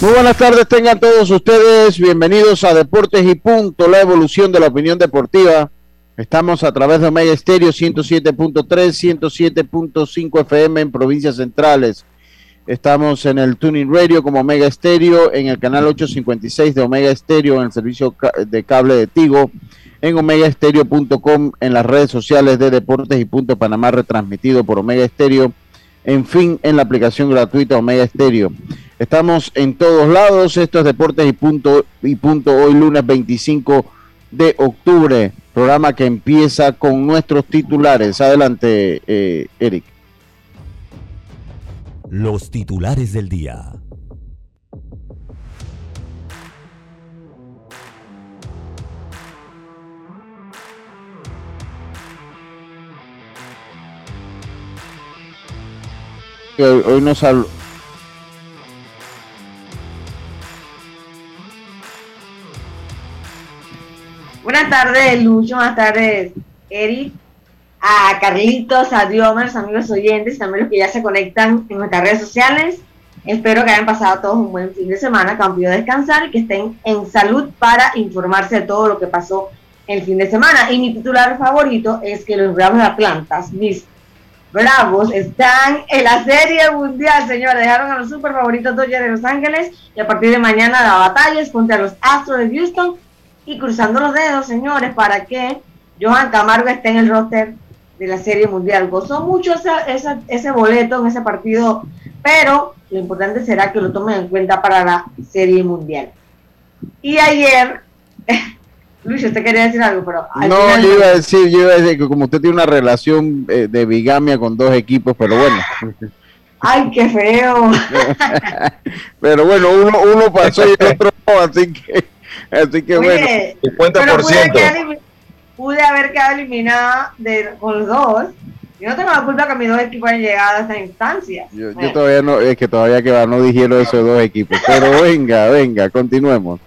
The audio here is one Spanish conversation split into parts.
Muy buenas tardes, tengan todos ustedes bienvenidos a Deportes y Punto, la evolución de la opinión deportiva. Estamos a través de Omega Estéreo 107.3, 107.5 FM en provincias centrales. Estamos en el Tuning Radio como Omega Estéreo, en el canal 856 de Omega Estéreo, en el servicio de cable de Tigo, en omegaestereo.com, en las redes sociales de Deportes y Punto Panamá, retransmitido por Omega Estéreo, en fin, en la aplicación gratuita Omega Estéreo. Estamos en todos lados. Esto es Deportes y Punto, y punto hoy lunes 25 de octubre. Programa que empieza con nuestros titulares. Adelante, eh, Eric. Los titulares del día. Hoy, hoy nos habló. Buenas tardes, Lucho. Buenas tardes, Eric. A Carlitos, a Diomers, amigos oyentes, también los que ya se conectan en nuestras redes sociales. Espero que hayan pasado todos un buen fin de semana, que han podido descansar y que estén en salud para informarse de todo lo que pasó el fin de semana. Y mi titular favorito es que los Bravos de Atlanta, mis Bravos, están en la Serie Mundial, señores. Dejaron a los super favoritos Dodgers de Los Ángeles y a partir de mañana la batalla es contra los Astros de Houston y cruzando los dedos, señores, para que Johan Camargo esté en el roster de la Serie Mundial. Gozó mucho esa, esa, ese boleto en ese partido, pero lo importante será que lo tomen en cuenta para la Serie Mundial. Y ayer, Luis, usted quería decir algo, pero... No, final... yo iba a decir, yo iba a decir que como usted tiene una relación eh, de bigamia con dos equipos, pero bueno. Ay, qué feo. pero bueno, uno, uno pasó y el otro no, así que... Así que Oye, bueno, 50%. Pude, quedar, pude, haber quedado eliminada de, con los dos. Yo no tengo la culpa que mis dos equipos hayan llegado a esta instancia. Yo, yo todavía no, es que todavía que va, no dijeron esos dos equipos. Pero venga, venga, continuemos.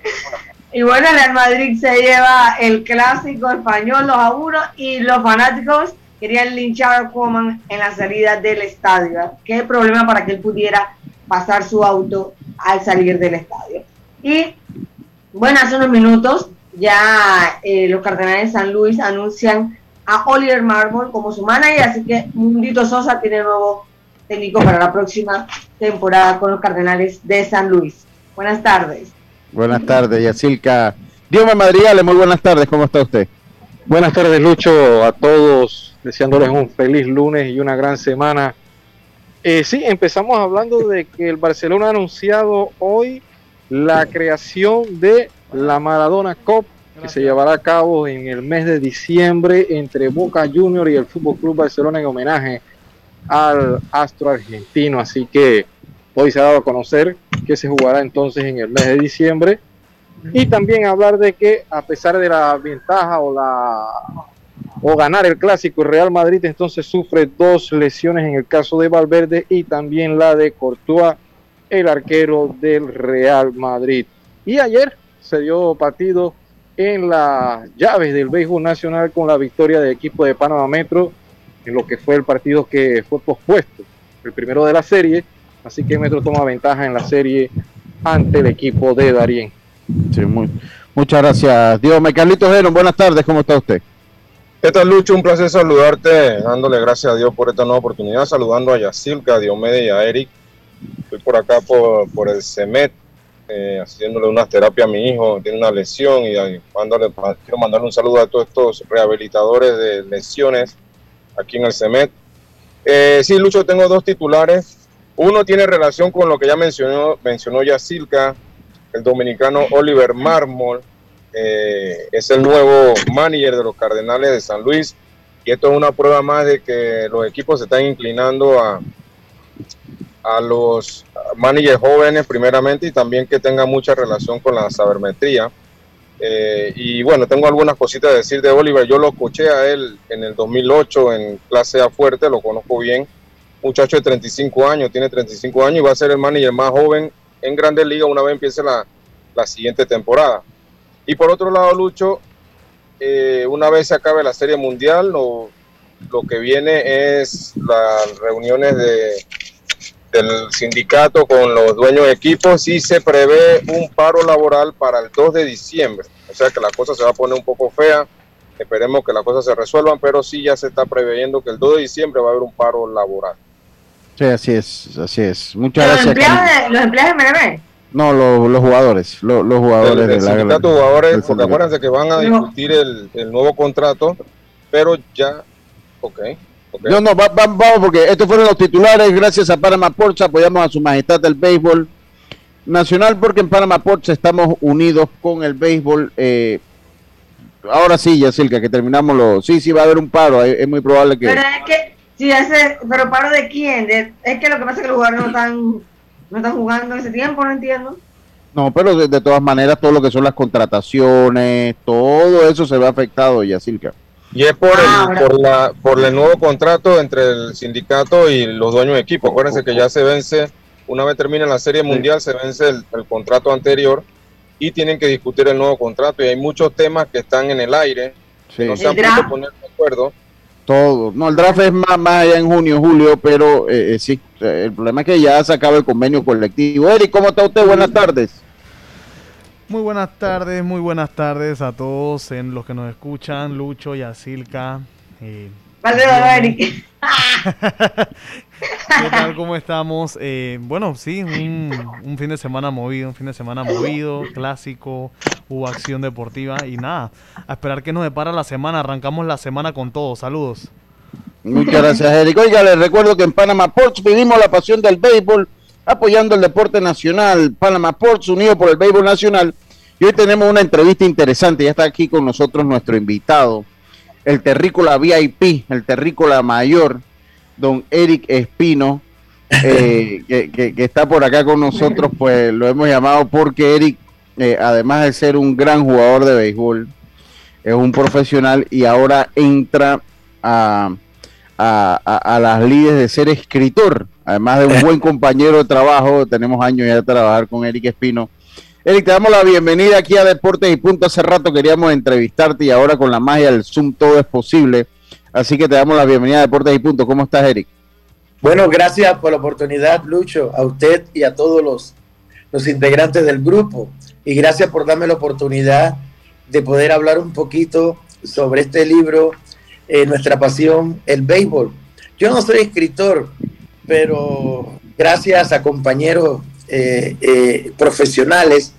Y bueno, el Real Madrid se lleva el clásico español 2 a 1 y los fanáticos querían linchar a Coman en la salida del estadio. Qué problema para que él pudiera pasar su auto al salir del estadio. Y bueno, hace unos minutos ya eh, los Cardenales de San Luis anuncian a Oliver Marmol como su manager, así que Mundito Sosa tiene nuevo técnico para la próxima temporada con los Cardenales de San Luis. Buenas tardes. Buenas tardes, Yacilca. Dios Madrigales, muy buenas tardes, ¿cómo está usted? Buenas tardes, Lucho, a todos, deseándoles un feliz lunes y una gran semana. Eh, sí, empezamos hablando de que el Barcelona ha anunciado hoy la creación de la Maradona Cup que se llevará a cabo en el mes de diciembre entre Boca Juniors y el Fútbol Club Barcelona en homenaje al astro argentino. Así que hoy se ha dado a conocer que se jugará entonces en el mes de diciembre. Y también hablar de que a pesar de la ventaja o la o ganar el clásico, Real Madrid entonces sufre dos lesiones en el caso de Valverde y también la de Courtois el arquero del Real Madrid. Y ayer se dio partido en las llaves del béisbol nacional con la victoria del equipo de Panamá Metro en lo que fue el partido que fue pospuesto, el primero de la serie. Así que Metro toma ventaja en la serie ante el equipo de Darien. Sí, muy, muchas gracias. Dios, Carlitos Geron, buenas tardes, ¿cómo está usted? ¿Qué tal, Lucho? Un placer saludarte, dándole gracias a Dios por esta nueva oportunidad, saludando a Yacilca, a Diomedes y a Eric Estoy por acá por, por el CEMET, eh, haciéndole unas terapias a mi hijo, tiene una lesión y ahí, mándale- quiero mandarle un saludo a todos estos rehabilitadores de lesiones aquí en el CEMET. Eh, sí, Lucho, tengo dos titulares. Uno tiene relación con lo que ya mencionó, mencionó Yacilca, el dominicano Oliver Marmol, eh, es el nuevo manager de los Cardenales de San Luis. Y esto es una prueba más de que los equipos se están inclinando a, a los managers jóvenes primeramente y también que tenga mucha relación con la sabermetría. Eh, y bueno, tengo algunas cositas que decir de Oliver. Yo lo escuché a él en el 2008 en clase A fuerte, lo conozco bien. Muchacho de 35 años, tiene 35 años y va a ser el manager más joven en Grandes Ligas una vez empiece la, la siguiente temporada. Y por otro lado, Lucho, eh, una vez se acabe la Serie Mundial, lo, lo que viene es las reuniones de, del sindicato con los dueños de equipos y se prevé un paro laboral para el 2 de diciembre. O sea que la cosa se va a poner un poco fea. Esperemos que las cosas se resuelvan, pero sí ya se está preveyendo que el 2 de diciembre va a haber un paro laboral. Sí, así es, así es. Muchas Los gracias. empleados, de, los empleados de MLB. No, los, los jugadores, los, los jugadores El, de el la sindicato de del jugadores, porque acuérdense que van a No. discutir el, el nuevo contrato, pero ya, ok, No, no, va- va- vamos porque estos fueron los titulares. Gracias a Panama Ports apoyamos a su majestad del béisbol nacional porque en Panama Ports estamos unidos con el béisbol. eh, ahora sí, Yacilca, que terminamos lo. Sí, sí, va a haber un paro. Es, es muy probable que. Pero es que, si ese, pero paro de quién? De- es que lo que pasa es que los jugadores no están, no están jugando en ese tiempo, no entiendo. No, pero de, de todas maneras, todo lo que son las contrataciones, todo eso se ve afectado, Yacilca. Y es por, Ah, el, por, la, por el nuevo contrato entre el sindicato y los dueños de equipo. Acuérdense que ya se vence, una vez termine la Serie Mundial, se vence el, el contrato anterior y tienen que discutir el nuevo contrato. Y hay muchos temas que están en el aire, Sí. no se han podido draft. poner de acuerdo. Todo. No, el draft es más, más allá en junio, julio, pero eh, eh, sí, el problema es que ya se acaba el convenio colectivo. Eric, ¿cómo está usted? Buenas tardes. Muy buenas tardes, muy buenas tardes a todos en los que nos escuchan, Lucho, Yacilca. eh, Vale, Eric. ¿Qué tal? ¿Cómo estamos? Eh, bueno, sí, un, un fin de semana movido, un fin de semana movido, clásico, hubo acción deportiva y nada, a esperar que nos depara la semana, arrancamos la semana con todo, saludos. Muchas gracias, Eric. Oiga, les recuerdo que en Panama Ports vivimos la pasión del béisbol, apoyando el deporte nacional. Panama Ports, unido por el béisbol nacional. Y hoy tenemos una entrevista interesante. Ya está aquí con nosotros nuestro invitado, el terrícola VIP, el terrícola mayor, don Eric Espino, eh, que, que- que está por acá con nosotros. Pues lo hemos llamado porque Eric, eh, además de ser un gran jugador de béisbol, es un profesional y ahora entra a a, a- a las lides de ser escritor, además de un buen compañero de trabajo, tenemos años ya de trabajar con Eric Espino. Eric, te damos la bienvenida aquí a Deportes y Punto. Hace rato queríamos entrevistarte y ahora con la magia del Zoom todo es posible. Así que te damos la bienvenida a Deportes y Punto. ¿Cómo estás, Eric? Bueno, gracias por la oportunidad, Lucho, a usted y a todos los, los integrantes del grupo. Y gracias por darme la oportunidad de poder hablar un poquito sobre este libro, eh, Nuestra Pasión, el béisbol. Yo no soy escritor, pero gracias a compañeros eh, eh, profesionales,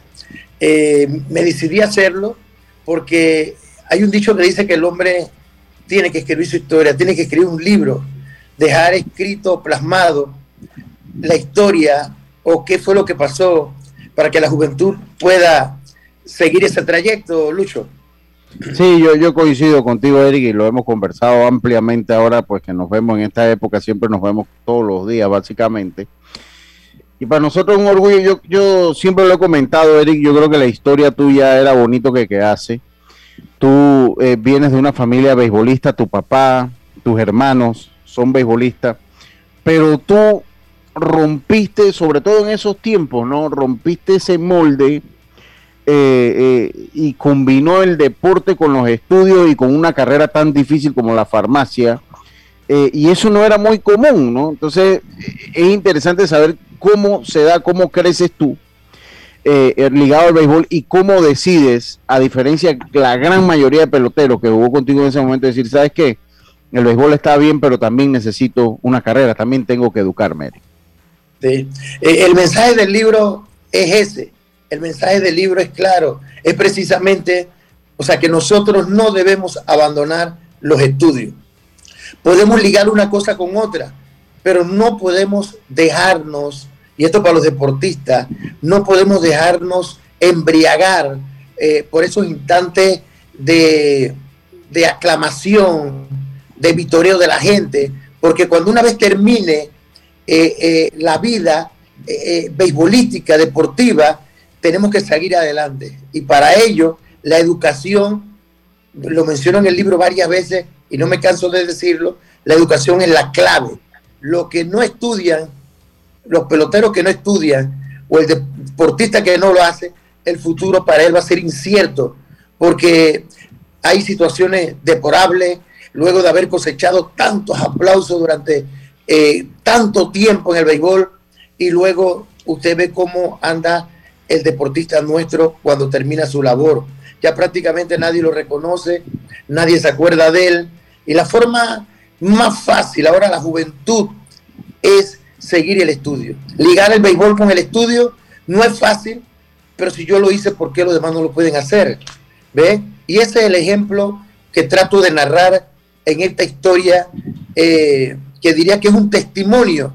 me decidí hacerlo porque hay un dicho que dice que el hombre tiene que escribir su historia, tiene que escribir un libro dejar escrito, plasmado la historia o qué fue lo que pasó para que la juventud pueda seguir ese trayecto, Lucho. Sí, yo, yo coincido contigo, Eric, y lo hemos conversado ampliamente ahora, pues que nos vemos en esta época, siempre nos vemos todos los días, básicamente. Y para nosotros es un orgullo, yo, yo siempre lo he comentado, Eric, yo creo que la historia tuya era bonito que quedase. Tú eh, vienes de una familia beisbolista, tu papá, tus hermanos son beisbolistas, pero tú rompiste, sobre todo en esos tiempos, ¿no? Rompiste ese molde eh, eh, y combinó el deporte con los estudios y con una carrera tan difícil como la farmacia. eh, y eso no era muy común, ¿no? Entonces es interesante saber cómo se da, cómo creces tú ligado al béisbol y cómo decides, a diferencia de la gran mayoría de peloteros que jugó contigo en ese momento, decir, ¿sabes qué? El béisbol está bien, pero también necesito una carrera, también tengo que educarme. Eric". Eh, el mensaje del libro es ese. El mensaje del libro es claro. Es precisamente, o sea, que nosotros no debemos abandonar los estudios. Podemos ligar una cosa con otra, pero no podemos dejarnos, y esto para los deportistas, no podemos dejarnos embriagar eh, por esos instantes de, de aclamación, de vitoreo de la gente, porque cuando una vez termine eh, eh, la vida beisbolística, deportiva, tenemos que seguir adelante. Y para ello, la educación, lo menciono en el libro varias veces y no me canso de decirlo, la educación es la clave. Lo que no estudian, los peloteros que no estudian o el deportista que no lo hace, el futuro para él va a ser incierto, porque hay situaciones deplorables luego de haber cosechado tantos aplausos durante eh, tanto tiempo en el béisbol y luego usted ve cómo anda el deportista nuestro cuando termina su labor. Ya prácticamente nadie lo reconoce, nadie se acuerda de él. Y la forma más fácil ahora la juventud es seguir el estudio. Ligar el béisbol con el estudio no es fácil, pero si yo lo hice, ¿por qué los demás no lo pueden hacer? ¿Ve? Y ese es el ejemplo que trato de narrar en esta historia eh, que diría que es un testimonio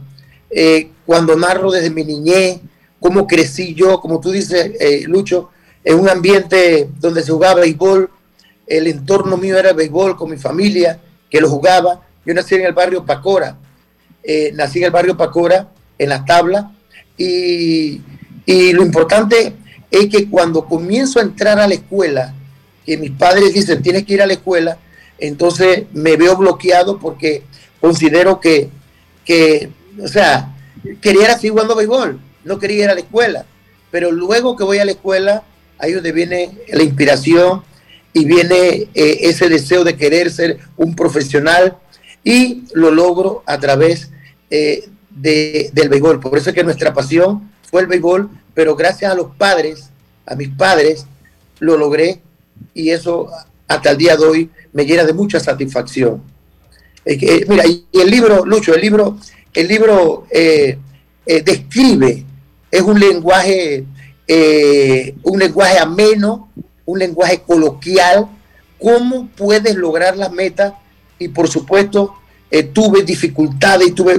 eh, cuando narro desde mi niñez, cómo crecí yo, como tú dices, eh, Lucho, en un ambiente donde se jugaba béisbol, el entorno mío era béisbol con mi familia, que lo jugaba. Yo nací en el barrio Pacora, eh, nací en el barrio Pacora, en las tablas, y, lo importante es que cuando comienzo a entrar a la escuela, que mis padres dicen, tienes que ir a la escuela, entonces me veo bloqueado porque considero que, que, o sea, quería seguir jugando béisbol, no quería ir a la escuela, pero luego que voy a la escuela, ahí donde viene la inspiración y viene eh, ese deseo de querer ser un profesional y lo logro a través eh, de, del béisbol. Por eso es que nuestra pasión fue el béisbol, pero gracias a los padres, a mis padres, lo logré y eso hasta el día de hoy me llena de mucha satisfacción. Eh, mira, y el libro, Lucho, el libro, el libro describe, es un lenguaje, un lenguaje ameno, un lenguaje coloquial, cómo puedes lograr las metas y por supuesto tuve dificultades y tuve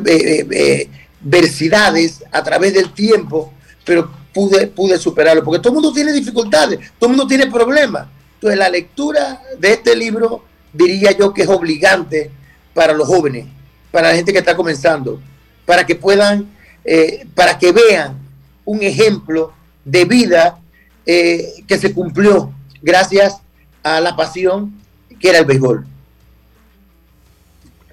adversidades a través del tiempo, pero pude, pude superarlo, porque todo el mundo tiene dificultades, todo el mundo tiene problemas. Entonces la lectura de este libro diría yo que es obligante para los jóvenes, para la gente que está comenzando, para que puedan, eh, para que vean un ejemplo de vida eh, que se cumplió gracias a la pasión que era el béisbol.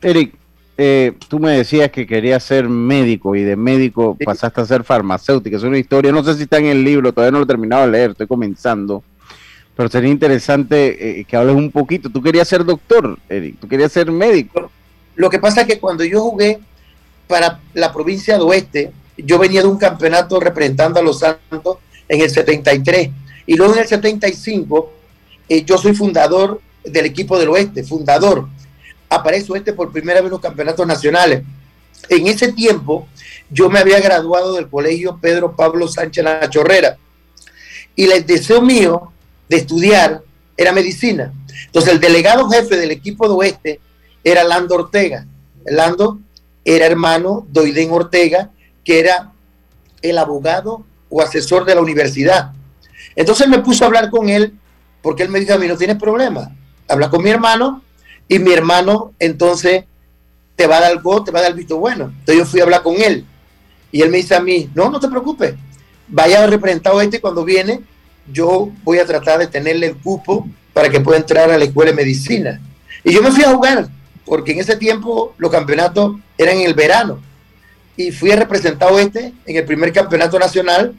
Eric, eh, tú me decías que querías ser médico y de médico pasaste a ser farmacéutico. Es una historia, no sé si está en el libro, todavía no lo he terminado de leer, estoy comenzando. Pero sería interesante que hables un poquito. Tú querías ser doctor, Eric, tú querías ser médico. Lo que pasa es que cuando yo jugué para la provincia de Oeste, yo venía de un campeonato representando a los Santos en el 73 y luego en el 75 eh, yo soy fundador del equipo del Oeste, fundador. Aparece Oeste por primera vez en los campeonatos nacionales. En ese tiempo yo me había graduado del colegio Pedro Pablo Sánchez La Chorrera y el deseo mío de estudiar era medicina. Entonces el delegado jefe del equipo de Oeste era Lando Ortega. Lando era hermano de Ortega, que era el abogado o asesor de la universidad. Entonces me puso a hablar con él porque él me dijo a mí, no tienes problema, habla con mi hermano y mi hermano entonces te va a dar algo, te va a dar el visto bueno. Entonces yo fui a hablar con él y él me dice a mí, no, no te preocupes, vaya representado este cuando viene, yo voy a tratar de tenerle el cupo para que pueda entrar a la escuela de medicina. Y yo me fui a jugar porque en ese tiempo los campeonatos eran en el verano. Y fui a representar este en el primer campeonato nacional,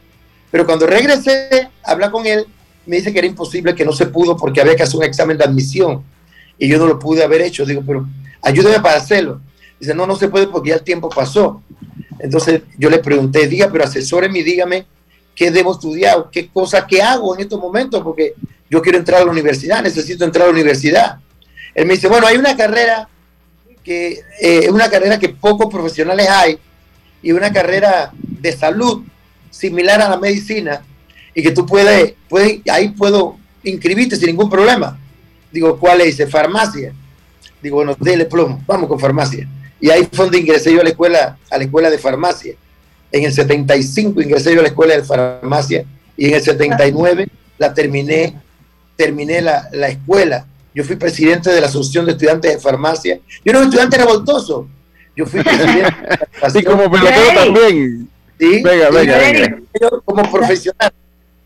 pero cuando regresé a hablar con él, me dice que era imposible, que no se pudo porque había que hacer un examen de admisión. Y yo no lo pude haber hecho. Digo, pero ayúdeme para hacerlo. Dice, no, no se puede porque ya el tiempo pasó. Entonces yo le pregunté, diga, pero asesóreme y dígame qué debo estudiar, qué cosa, qué hago en estos momentos, porque yo quiero entrar a la universidad, necesito entrar a la universidad. Él me dice, bueno, hay una carrera que eh, es una carrera que pocos profesionales hay y una carrera de salud similar a la medicina y que tú puedes, puedes ahí puedo inscribirte sin ningún problema. Digo, ¿cuál es? Dice, farmacia. Digo, bueno, dele plomo, vamos con farmacia. Y ahí fue donde ingresé yo a la escuela, a la escuela de farmacia. En el 75 ingresé yo a la escuela de farmacia y en el 79 la terminé, terminé la, la escuela. Yo fui presidente de la Asociación de Estudiantes de Farmacia. Yo era un estudiante revoltoso. Yo fui presidente. Así como pelotero también. Sí, venga, venga, venga. Yo, como profesional,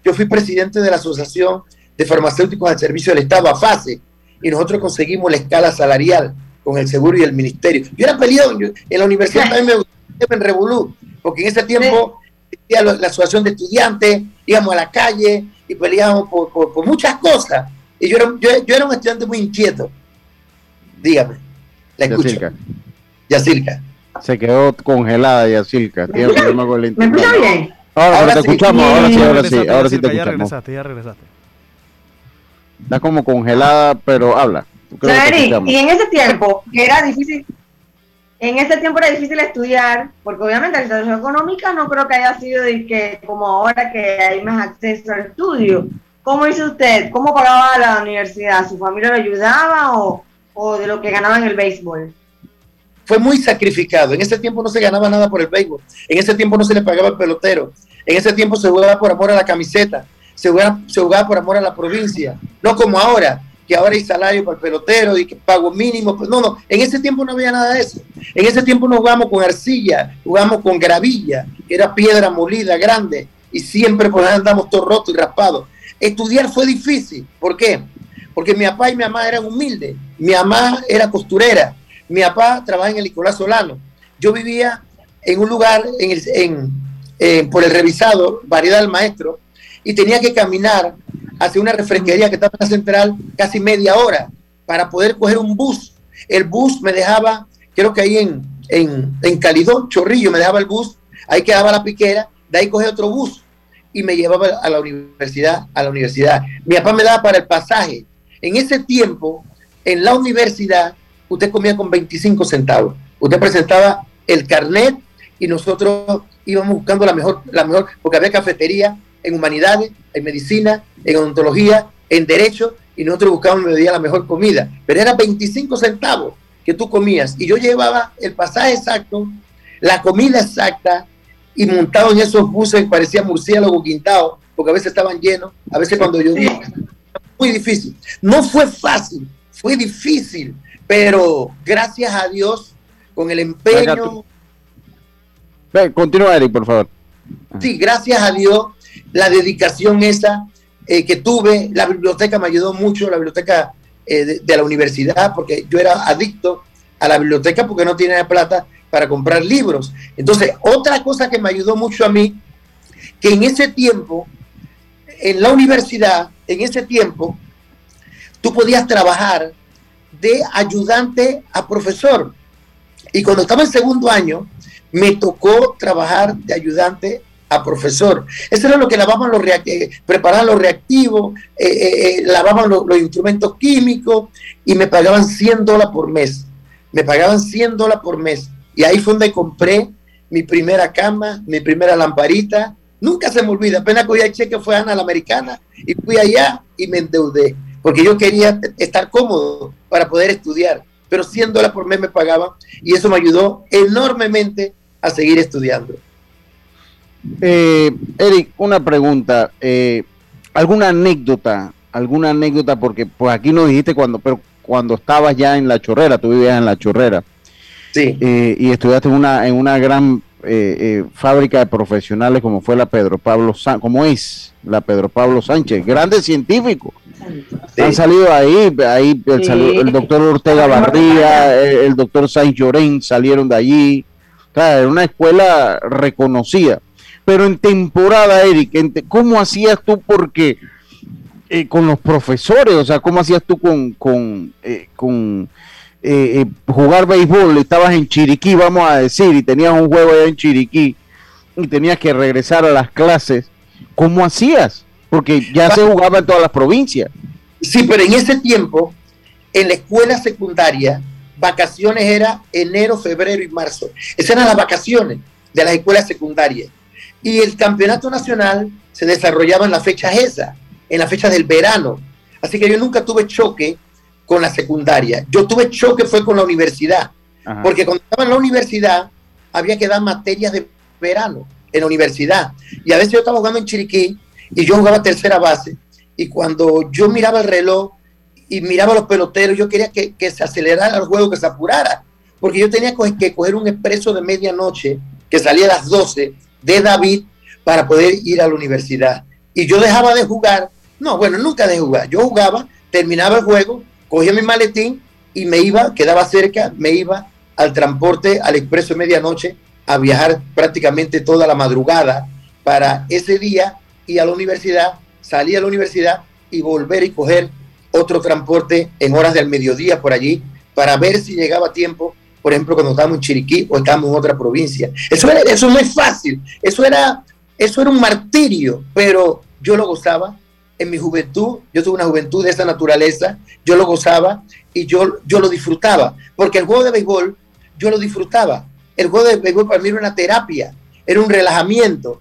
yo fui presidente de la Asociación de Farmacéuticos al Servicio del Estado, a FASE, y nosotros conseguimos la escala salarial con el seguro y el ministerio. Yo era peleado, en la universidad también me gustaba en Revolú, porque en ese tiempo existía la, asociación de estudiantes, íbamos a la calle y peleábamos por, muchas cosas. Y yo era, yo, era, un estudiante muy inquieto. Dígame, la escucho. Yacirca. Se quedó congelada Yacirca. Tiene un problema con el ¿Me escucha bien? Ahora, te escuchamos, ahora sí, ahora sí, ahora sí te Ya escuchamos. regresaste, ya regresaste. Está como congelada, pero habla. Y en ese tiempo, era difícil, en ese tiempo era difícil estudiar, porque obviamente la situación económica no creo que haya sido de que como ahora que hay más acceso al estudio. ¿Cómo hizo usted? ¿Cómo pagaba la universidad? ¿Su familia lo ayudaba o, o de lo que ganaba en el béisbol? Fue muy sacrificado. En ese tiempo no se ganaba nada por el béisbol. En ese tiempo no se le pagaba el pelotero. En ese tiempo se jugaba por amor a la camiseta. Se jugaba, por amor a la provincia. No como ahora, que ahora hay salario para el pelotero y que pago mínimo. Pues no, no. En ese tiempo no había nada de eso. En ese tiempo no jugamos con arcilla, jugamos con gravilla, que era piedra molida grande. Y siempre pues andamos todo roto y raspado. Estudiar fue difícil. ¿Por qué? Porque mi papá y mi mamá eran humildes. Mi mamá era costurera mi papá trabaja en el Nicolás Solano. Yo vivía en un lugar en por el revisado, variedad del maestro, y tenía que caminar hacia una refresquería que estaba en la central casi media hora para poder coger un bus. El bus me dejaba, creo que ahí en, en, en Calidón, Chorrillo, me dejaba el bus, ahí quedaba la piquera, de ahí cogía otro bus y me llevaba a la universidad, a la universidad. Mi papá me daba para el pasaje. En ese tiempo, en la universidad, usted comía con 25 centavos. Usted presentaba el carnet y nosotros íbamos buscando la mejor, la mejor, porque había cafetería en humanidades, en medicina, en odontología, en derecho, y nosotros buscábamos la mejor comida. Pero era 25 centavos que tú comías. Y yo llevaba el pasaje exacto, la comida exacta, y montado en esos buses parecía murciélago quintado, porque a veces estaban llenos, a veces cuando llovía. Muy difícil. No fue fácil, fue difícil, pero gracias a Dios, con el empeño. continúa, Eric, por favor. Sí, gracias a Dios, la dedicación esa eh, que tuve, la biblioteca me ayudó mucho, la biblioteca eh, de, la universidad, porque yo era adicto a la biblioteca porque no tenía plata para comprar libros. Entonces, otra cosa que me ayudó mucho a mí, que en ese tiempo, en la universidad, en ese tiempo, tú podías trabajar de ayudante a profesor. Y cuando estaba en segundo año, me tocó trabajar de ayudante a profesor. Eso era lo que lavaban los eh, preparaban los reactivos, eh, eh, lavaban los, instrumentos químicos y me pagaban 100 dólares por mes. Me pagaban 100 dólares por mes. Y ahí fue donde compré mi primera cama, mi primera lamparita. Nunca se me olvida, apenas cogí el cheque fue Ana la Americana y fui allá y me endeudé porque yo quería estar cómodo para poder estudiar, pero 100 dólares por mes me pagaban y eso me ayudó enormemente a seguir estudiando. Eh, Eric, una pregunta, eh, ¿alguna anécdota? ¿Alguna anécdota? Porque pues aquí nos dijiste cuando, pero cuando estabas ya en la chorrera, tú vivías en la chorrera. Sí. Eh, y estudiaste en una, en una gran fábrica de profesionales como fue la Pedro Pablo Sánchez, como es la Pedro Pablo Sánchez, grande científico. Han salido ahí, ahí el, doctor Ortega Barría, el, doctor Sainz Llorén salieron de allí. era una escuela reconocida. Pero en temporada, Eric, ¿cómo hacías tú? Porque eh, con los profesores, o sea, ¿cómo hacías tú con, con, eh, con eh, jugar béisbol? Estabas en Chiriquí, vamos a decir, y tenías un juego allá en Chiriquí y tenías que regresar a las clases. ¿Cómo hacías? porque ya se jugaba en todas las provincias. Sí, pero en ese tiempo, en la escuela secundaria, vacaciones era enero, febrero y marzo. Esas eran las vacaciones de las escuelas secundarias. Y el campeonato nacional se desarrollaba en las fechas esas, en las fechas del verano. Así que yo nunca tuve choque con la secundaria. Yo tuve choque fue con la universidad, porque cuando estaba en la universidad había que dar materias de verano en la universidad. Y a veces yo estaba jugando en Chiriquí y yo jugaba tercera base. Y cuando yo miraba el reloj y miraba a los peloteros, yo quería que, que se acelerara el juego, que se apurara. Porque yo tenía que coger un expreso de medianoche que salía a las 12 de David para poder ir a la universidad. Y yo dejaba de jugar. No, bueno, nunca de jugar. Yo jugaba, terminaba el juego, cogía mi maletín y me iba, quedaba cerca, me iba al transporte, al expreso de medianoche, a viajar prácticamente toda la madrugada para ese día y a la universidad, salir a la universidad y volver y coger otro transporte en horas del mediodía por allí para ver si llegaba a tiempo, por ejemplo, cuando estábamos en Chiriquí o estábamos en otra provincia. Eso, eso no es fácil, eso era, eso era un martirio, pero yo lo gozaba. En mi juventud, yo tuve una juventud de esa naturaleza, yo lo gozaba y yo, yo lo disfrutaba, porque el juego de béisbol yo lo disfrutaba. El juego de béisbol para mí era una terapia, era un relajamiento.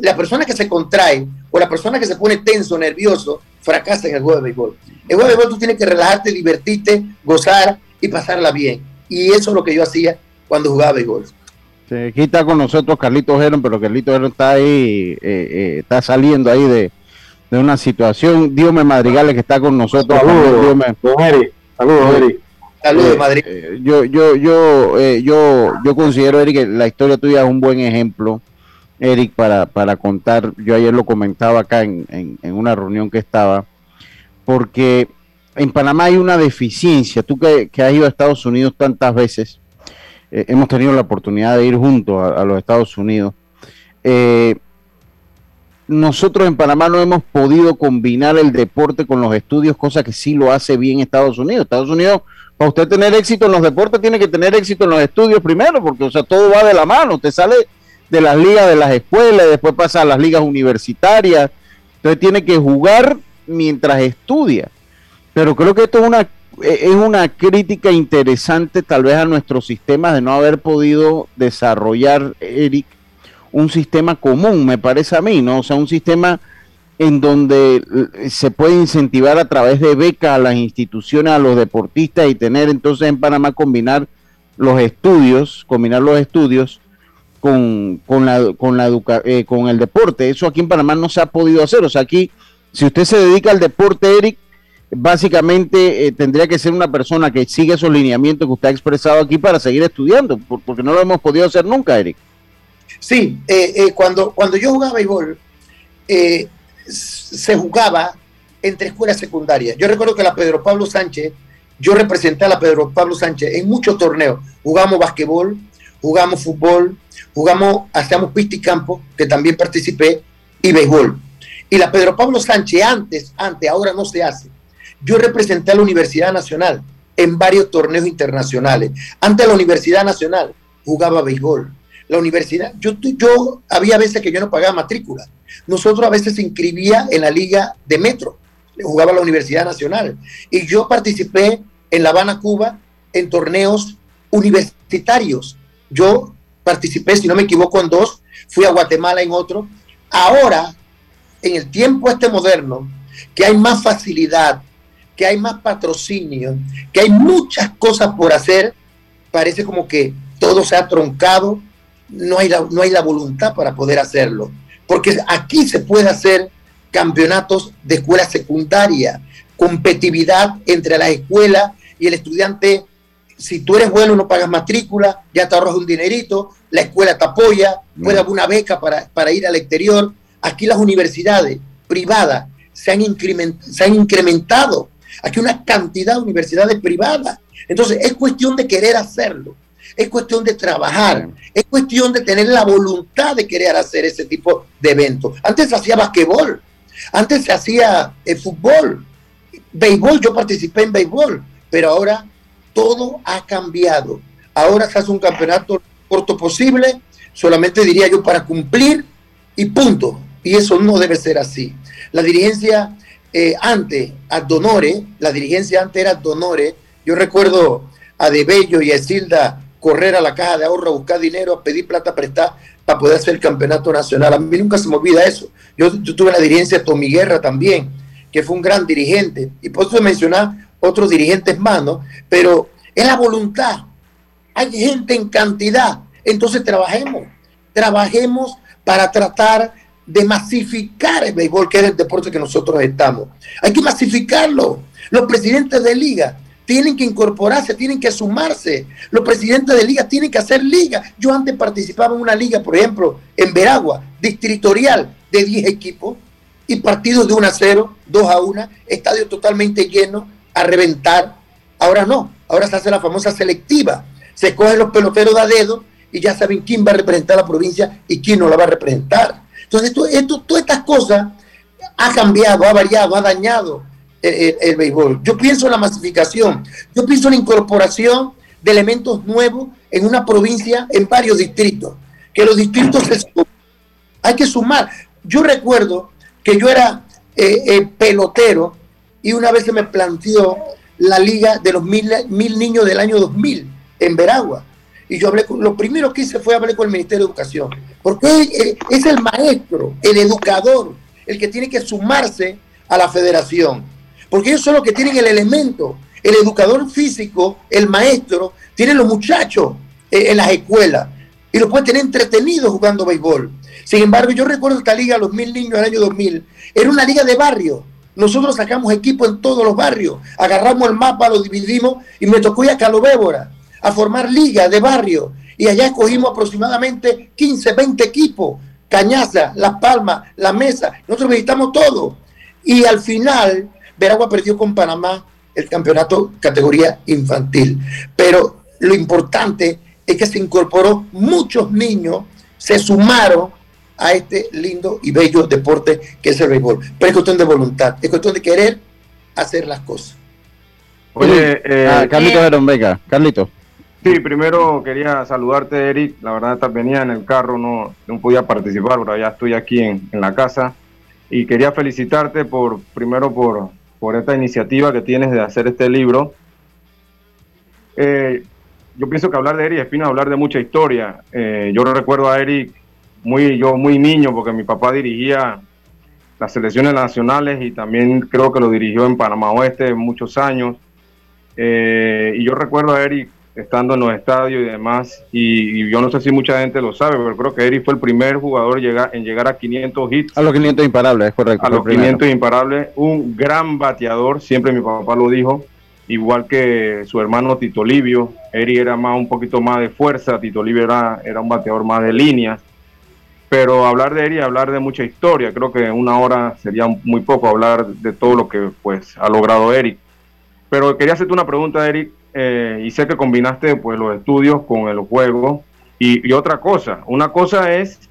la persona que se contrae o la persona que se pone tenso, nervioso, fracasa en el juego de béisbol. El juego de béisbol tú tienes que relajarte, divertirte, gozar y pasarla bien. Y eso es lo que yo hacía cuando jugaba béisbol. aquí está con nosotros Carlito Gerón, pero Carlito Gerón está ahí, eh, eh, está saliendo ahí de, una situación. Dios me madrigales que está con nosotros. Saludos, Saludos, Eri. Saludos, eh, Madrid. Eh, yo, yo, yo, eh, yo, yo considero, Eric, que la historia tuya es un buen ejemplo, Eric, para, para contar. Yo ayer lo comentaba acá en, en, una reunión que estaba, porque en Panamá hay una deficiencia. Tú que, has ido a Estados Unidos tantas veces, hemos tenido la oportunidad de ir juntos a, a los Estados Unidos. Nosotros en Panamá no hemos podido combinar el deporte con los estudios, cosa que sí lo hace bien Estados Unidos. Estados Unidos para usted tener éxito en los deportes tiene que tener éxito en los estudios primero, porque o sea, todo va de la mano. Usted sale de las ligas de las escuelas, después pasa a las ligas universitarias. Entonces tiene que jugar mientras estudia. Pero creo que esto es una, es una crítica interesante tal vez a nuestro sistema de no haber podido desarrollar, Eric, un sistema común, me parece a mí, ¿no? O sea, un sistema en donde eh, se puede incentivar a través de becas a las instituciones, a los deportistas y tener entonces en Panamá combinar los estudios, combinar los estudios con, con, la, con, la eh, con el deporte. Eso aquí en Panamá no se ha podido hacer. O sea, aquí, si usted se dedica al deporte, Eric, básicamente eh, tendría que ser una persona que sigue esos lineamientos que usted ha expresado aquí para seguir estudiando, porque no lo hemos podido hacer nunca, Eric. Sí, cuando, cuando yo jugaba béisbol, eh, se jugaba entre escuelas secundarias. Yo recuerdo que la Pedro Pablo Sánchez, yo representé a la Pedro Pablo Sánchez en muchos torneos. Jugamos basquetbol, jugamos fútbol, jugamos, hacíamos pista y campo, que también participé, y béisbol. Y la Pedro Pablo Sánchez antes, antes, ahora no se hace. Yo representé a la Universidad Nacional en varios torneos internacionales. Antes la Universidad Nacional jugaba béisbol. La universidad, yo, yo había veces que yo no pagaba matrícula nosotros a veces se inscribía en la Liga de Metro, jugaba la Universidad Nacional. Y yo participé en La Habana, Cuba, en torneos universitarios. Yo participé, si no me equivoco, en dos, fui a Guatemala en otro. Ahora, en el tiempo este moderno, que hay más facilidad, que hay más patrocinio, que hay muchas cosas por hacer, parece como que todo se ha troncado, no hay no hay la voluntad para poder hacerlo porque aquí se puede hacer campeonatos de escuela secundaria, competitividad entre la escuela y el estudiante. Si tú eres bueno, no pagas matrícula, ya te ahorras un dinerito, la escuela te apoya, puede haber una beca para, para ir al exterior. Aquí las universidades privadas se han, se han incrementado. Aquí una cantidad de universidades privadas. Entonces es cuestión de querer hacerlo es cuestión de trabajar, es cuestión de tener la voluntad de querer hacer ese tipo de eventos. Antes se hacía basquetbol, antes se hacía el eh, fútbol, béisbol, yo participé en béisbol, pero ahora todo ha cambiado. Ahora se hace un campeonato corto posible, solamente diría yo para cumplir y punto. Y eso no debe ser así. La dirigencia eh, antes, donore, la dirigencia antes era donore. Yo recuerdo a De Bello y a Silda correr a la caja de ahorro a buscar dinero, a pedir plata prestada para poder hacer el campeonato nacional. A mí nunca se me olvida eso. Yo, tuve la dirigencia de Tommy Guerra también, que fue un gran dirigente. Y por eso mencionar otros dirigentes más, ¿no? Pero es la voluntad. Hay gente en cantidad. Entonces trabajemos. Trabajemos para tratar de masificar el béisbol, que es el deporte que nosotros estamos. Hay que masificarlo. Los presidentes de liga tienen que incorporarse, tienen que sumarse. Los presidentes de liga tienen que hacer liga. Yo antes participaba en una liga, por ejemplo, en Veragua, distritorial de 10 equipos y partidos de 1 a 0, 2 a 1, estadio totalmente lleno, a reventar. Ahora no, ahora se hace la famosa selectiva. Se cogen los peloteros a dedo y ya saben quién va a representar la provincia y quién no la va a representar. Entonces, esto, todas estas cosas ha cambiado, ha variado, ha dañado el, béisbol. Yo pienso en la masificación, yo pienso en la incorporación de elementos nuevos en una provincia, en varios distritos, que los distritos se suman. Hay que sumar. Yo recuerdo que yo era eh, eh, pelotero y una vez se me planteó la liga de los mil, mil niños del año 2000 en Veragua. Y yo hablé con, lo primero que hice fue hablar con el Ministerio de Educación, porque es el maestro, el educador, el que tiene que sumarse a la federación porque ellos son los que tienen el elemento. El educador físico, el maestro, tienen los muchachos eh, en las escuelas y los pueden tener entretenidos jugando béisbol. Sin embargo, yo recuerdo esta liga, los mil niños del año 2000, era una liga de barrio. Nosotros sacamos equipo en todos los barrios, agarramos el mapa, lo dividimos y me tocó ir a Calobébora a formar liga de barrio. Y allá escogimos aproximadamente 15, 20 equipos. Cañaza, Las Palmas, La Mesa. Nosotros visitamos todo. Y al final Veragua perdió con Panamá el campeonato categoría infantil. Pero lo importante es que se incorporó muchos niños, se sumaron a este lindo y bello deporte que es el béisbol. Pero es cuestión de voluntad, es cuestión de querer hacer las cosas. Oye, eh, ah, Carlito Verón, venga, Carlito. Sí, primero quería saludarte, Eric. La verdad, venía en el carro, no, no podía participar, pero ya estoy aquí en, en la casa. Y quería felicitarte por, primero por, por esta iniciativa que tienes de hacer este libro. Eh, yo pienso que hablar de Eric Espino es hablar de mucha historia. Eh, yo recuerdo a Eric muy, yo muy niño, porque mi papá dirigía las selecciones nacionales y también creo que lo dirigió en Panamá Oeste muchos años. Eh, y yo recuerdo a Eric estando en los estadios y demás, y, yo no sé si mucha gente lo sabe, pero creo que Eric fue el primer jugador en llegar a 500 hits. A los 500 imparables, es correcto. A los 500 imparables, un gran bateador, siempre mi papá lo dijo, igual que su hermano Tito Livio, Eric era más un poquito más de fuerza, Tito Livio era, era un bateador más de líneas, pero hablar de Eric, hablar de mucha historia, creo que una hora sería muy poco hablar de todo lo que pues ha logrado Eric. Pero quería hacerte una pregunta, Eric, eh, y sé que combinaste pues los estudios con el juego. Y, otra cosa, una cosa es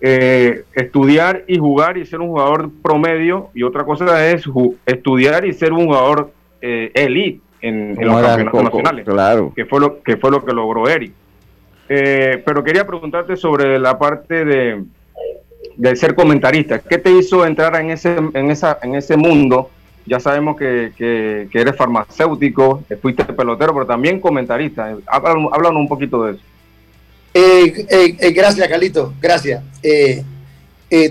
eh, estudiar y jugar y ser un jugador promedio, y otra cosa es estudiar y ser un jugador eh, elite en, los campeonatos nacionales, claro. que, fue lo, que fue lo que logró Eric. pero quería preguntarte sobre la parte de, de ser comentarista. ¿Qué te hizo entrar en ese, en esa, en ese mundo? Ya sabemos que, que, eres farmacéutico, fuiste pelotero, pero también comentarista. Háblanos, un poquito de eso. Eh, eh, eh, gracias, Carlito, gracias.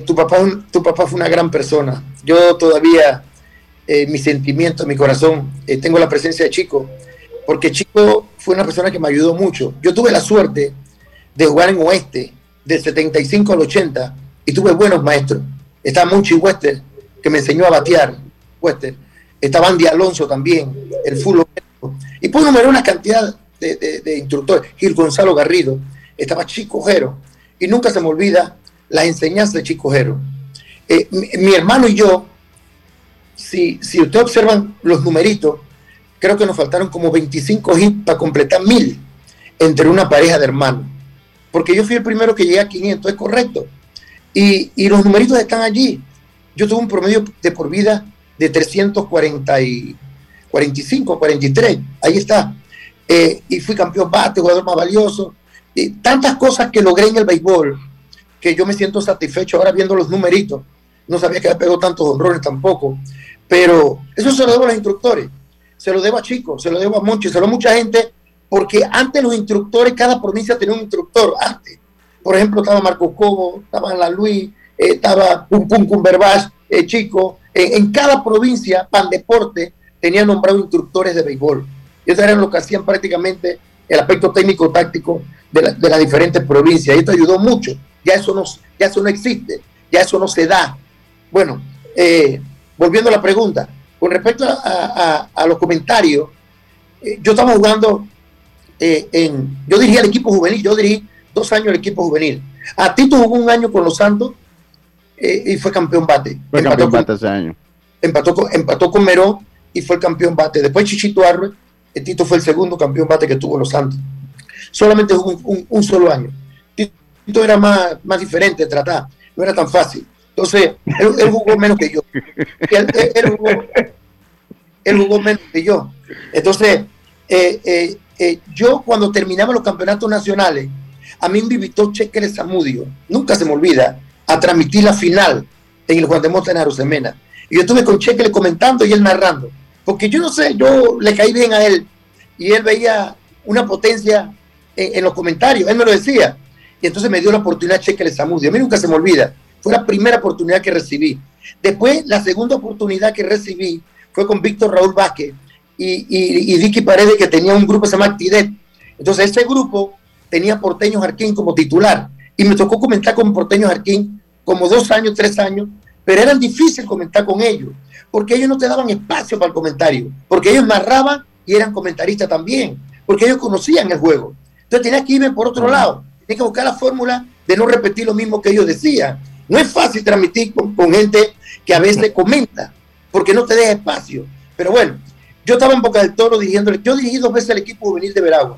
tu, papá, tu papá fue una gran persona. Yo todavía, mi sentimiento, mi corazón, tengo la presencia de Chico, porque Chico fue una persona que me ayudó mucho. Yo tuve la suerte de jugar en Oeste, del 75 al 80, y tuve buenos maestros. Estaba Munchi Wester, que me enseñó a batear Wester, estaba Andy Alonso también, el full y puedo enumerar una cantidad de, instructores, Gil Gonzalo Garrido, estaba Chico Jero, y nunca se me olvida las enseñanzas de Chico Jero. Eh, mi, hermano y yo, si, si ustedes observan los numeritos, creo que nos faltaron como 25 hits para completar mil entre una pareja de hermanos. Porque yo fui el primero que llegué a 500, es correcto. Y, y los numeritos están allí. Yo tuve un promedio de por vida de 345, 43, ahí está. Eh, y fui campeón bate, jugador más valioso. Y tantas cosas que logré en el béisbol que yo me siento satisfecho ahora viendo los numeritos. No sabía que había pegado tantos honrones tampoco. Pero eso se lo debo a los instructores, se lo debo a chicos, se lo debo a muchos, se lo a mucha gente porque antes los instructores, cada provincia tenía un instructor, antes. Por ejemplo, estaba Marco Cobo, estaba La Luis, eh, estaba Pum Pum Cumberbatch, eh, Chico. En cada provincia, Pan Deporte tenía nombrado instructores de béisbol. Eso era lo que hacían prácticamente el aspecto técnico-táctico de, las diferentes provincias. Y esto ayudó mucho. Ya eso, no, ya eso no existe, ya eso no se da. Bueno, eh, volviendo a la pregunta, con respecto a, los comentarios, yo estaba jugando en, yo dirigía el equipo juvenil, yo dirigí dos años el equipo juvenil. A Tito jugó un año con los Santos eh, y fue campeón bate. Fue empató campeón con, bate ese año. Empató con, empató con Merón y fue el campeón bate. Después Chichito Arre, el Tito fue el segundo campeón bate que tuvo los Santos. Solamente jugó un, solo año. Tito era más, más diferente de tratar, no era tan fácil. Entonces, él, jugó menos que yo. Él, jugó, menos que yo. Entonces, eh, eh, yo cuando terminamos los campeonatos nacionales, a mí me invitó Cheque Zamudio, nunca se me olvida, a transmitir la final en el Juan de Arosemena. Y yo estuve con Cheque comentando y él narrando. Porque yo no sé, yo le caí bien a él y él veía una potencia en, los comentarios, él me lo decía. Y entonces me dio la oportunidad Cheque Zamudio. A mí nunca se me olvida, fue la primera oportunidad que recibí. Después, la segunda oportunidad que recibí fue con Víctor Raúl Vázquez y, y, Vicky Paredes, que tenía un grupo que se llama Actidet. Entonces, ese grupo tenía Porteño Jarquín como titular y me tocó comentar con Porteño Jarquín como dos años, tres años, pero era difícil comentar con ellos, porque ellos no te daban espacio para el comentario, porque ellos narraban y eran comentaristas también, porque ellos conocían el juego. Entonces tenías que irme por otro lado, tenías que buscar la fórmula de no repetir lo mismo que ellos decían. No es fácil transmitir con, gente que a veces comenta, porque no te deja espacio. Pero bueno, yo estaba en Boca del Toro dirigiéndole, yo dirigí dos veces al equipo juvenil de Veragua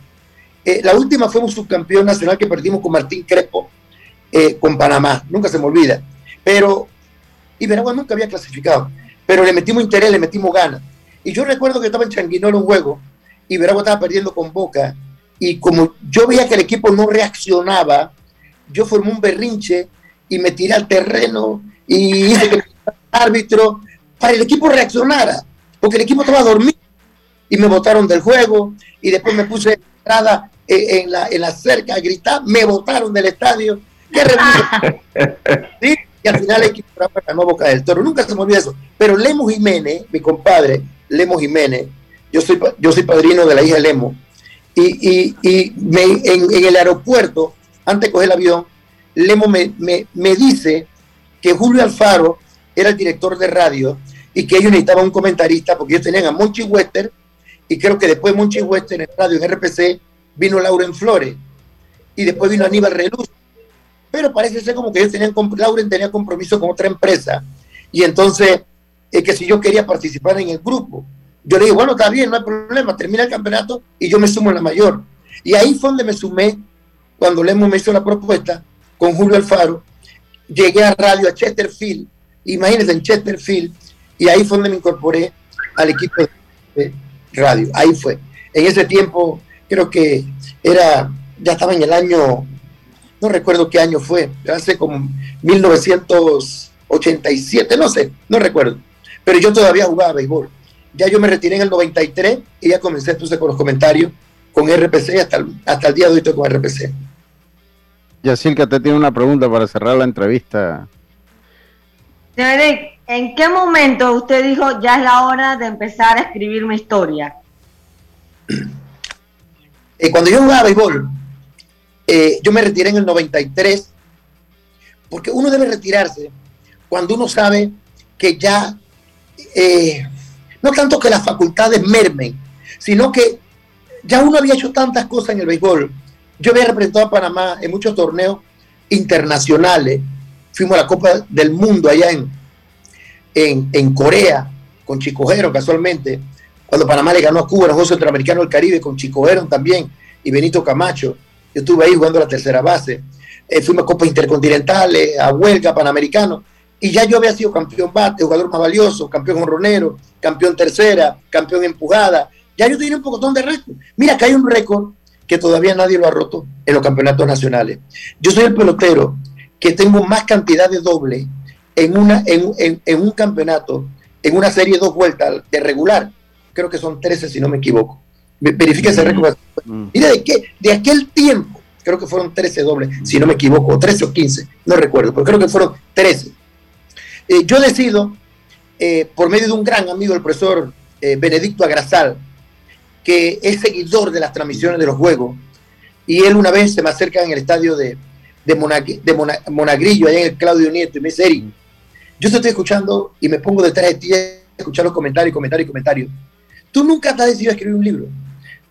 eh, la última fue un subcampeón nacional que perdimos con Martín Crespo, eh, con Panamá, nunca se me olvida. Pero, y Veragua nunca había clasificado, pero le metimos interés, le metimos ganas. Y yo recuerdo que estaba en Changuinol un juego y Veragua estaba perdiendo con Boca. Y como yo veía que el equipo no reaccionaba, yo formé un berrinche y me tiré al terreno y hice que el árbitro para el equipo reaccionara, porque el equipo estaba dormido y me botaron del juego y después me puse entrada eh, en la, en la cerca a gritar, me botaron del estadio. ¿Qué ¿Sí? Y al final el equipo ganó Boca del Toro. Nunca se me olvida eso. Pero Lemo Jiménez, mi compadre, Lemo Jiménez, yo soy, yo soy padrino de la hija de Lemo. Y, y, me, en, en, el aeropuerto, antes de coger el avión, Lemo me, me, me dice que Julio Alfaro era el director de radio y que ellos necesitaban un comentarista porque ellos tenían a Monchi Wester y creo que después Monchi Wester en el radio en RPC vino Lauren Flores y después vino Aníbal Reluz. Pero parece ser como que ellos tenían, Lauren tenía compromiso con otra empresa y entonces es que si yo quería participar en el grupo, yo le dije, bueno, está bien, no hay problema, termina el campeonato y yo me sumo en la mayor. Y ahí fue donde me sumé cuando Lemo me hizo la propuesta con Julio Alfaro. Llegué a radio a Chesterfield, imagínense en Chesterfield, y ahí fue donde me incorporé al equipo de, radio. Ahí fue. En ese tiempo, creo que era, ya estaba en el año, no recuerdo qué año fue, hace como 1987, no sé, no recuerdo. Pero yo todavía jugaba béisbol. Ya yo me retiré en el 93 y ya comencé entonces con los comentarios con RPC hasta el, hasta el día de hoy estoy con RPC. Yacirca, te tiene una pregunta para cerrar la entrevista. Eric, ¿en qué momento usted dijo ya es la hora de empezar a escribir mi historia? Eh, cuando yo jugaba béisbol, eh, yo me retiré en el 93, porque uno debe retirarse cuando uno sabe que ya, eh, no tanto que las facultades mermen, sino que ya uno había hecho tantas cosas en el béisbol. Yo había representado a Panamá en muchos torneos internacionales, fuimos a la Copa del Mundo allá en, en, Corea con Chico casualmente, cuando Panamá le ganó a Cuba los Juegos Centroamericanos del Caribe con Chico también y Benito Camacho. Yo estuve ahí jugando la tercera base. Eh, fuimos a Copas Intercontinentales, a Huelga, Panamericano. Y ya yo había sido campeón bate, jugador más valioso, campeón honronero, campeón tercera, campeón empujada. Ya yo tenía un pocotón de récord. Mira que hay un récord que todavía nadie lo ha roto en los campeonatos nacionales. Yo soy el pelotero que tengo más cantidad de doble en, una, en, un campeonato, en una serie de dos vueltas de regular. Creo que son 13 si no me equivoco. verifique ese récord. Mira de qué, de aquel tiempo, creo que fueron 13 dobles, si no me equivoco, 13 o 15, no recuerdo, pero creo que fueron 13. Eh, yo decido, eh, por medio de un gran amigo, el profesor eh, Benedicto Agrasal, que es seguidor de las transmisiones de los juegos, y él una vez se me acerca en el estadio de, de, Monagrillo, allá en el Claudio Nieto, y me dice, Eric, yo te estoy escuchando y me pongo detrás de ti a escuchar los comentarios, comentarios, comentarios. Tú nunca te has decidido a escribir un libro.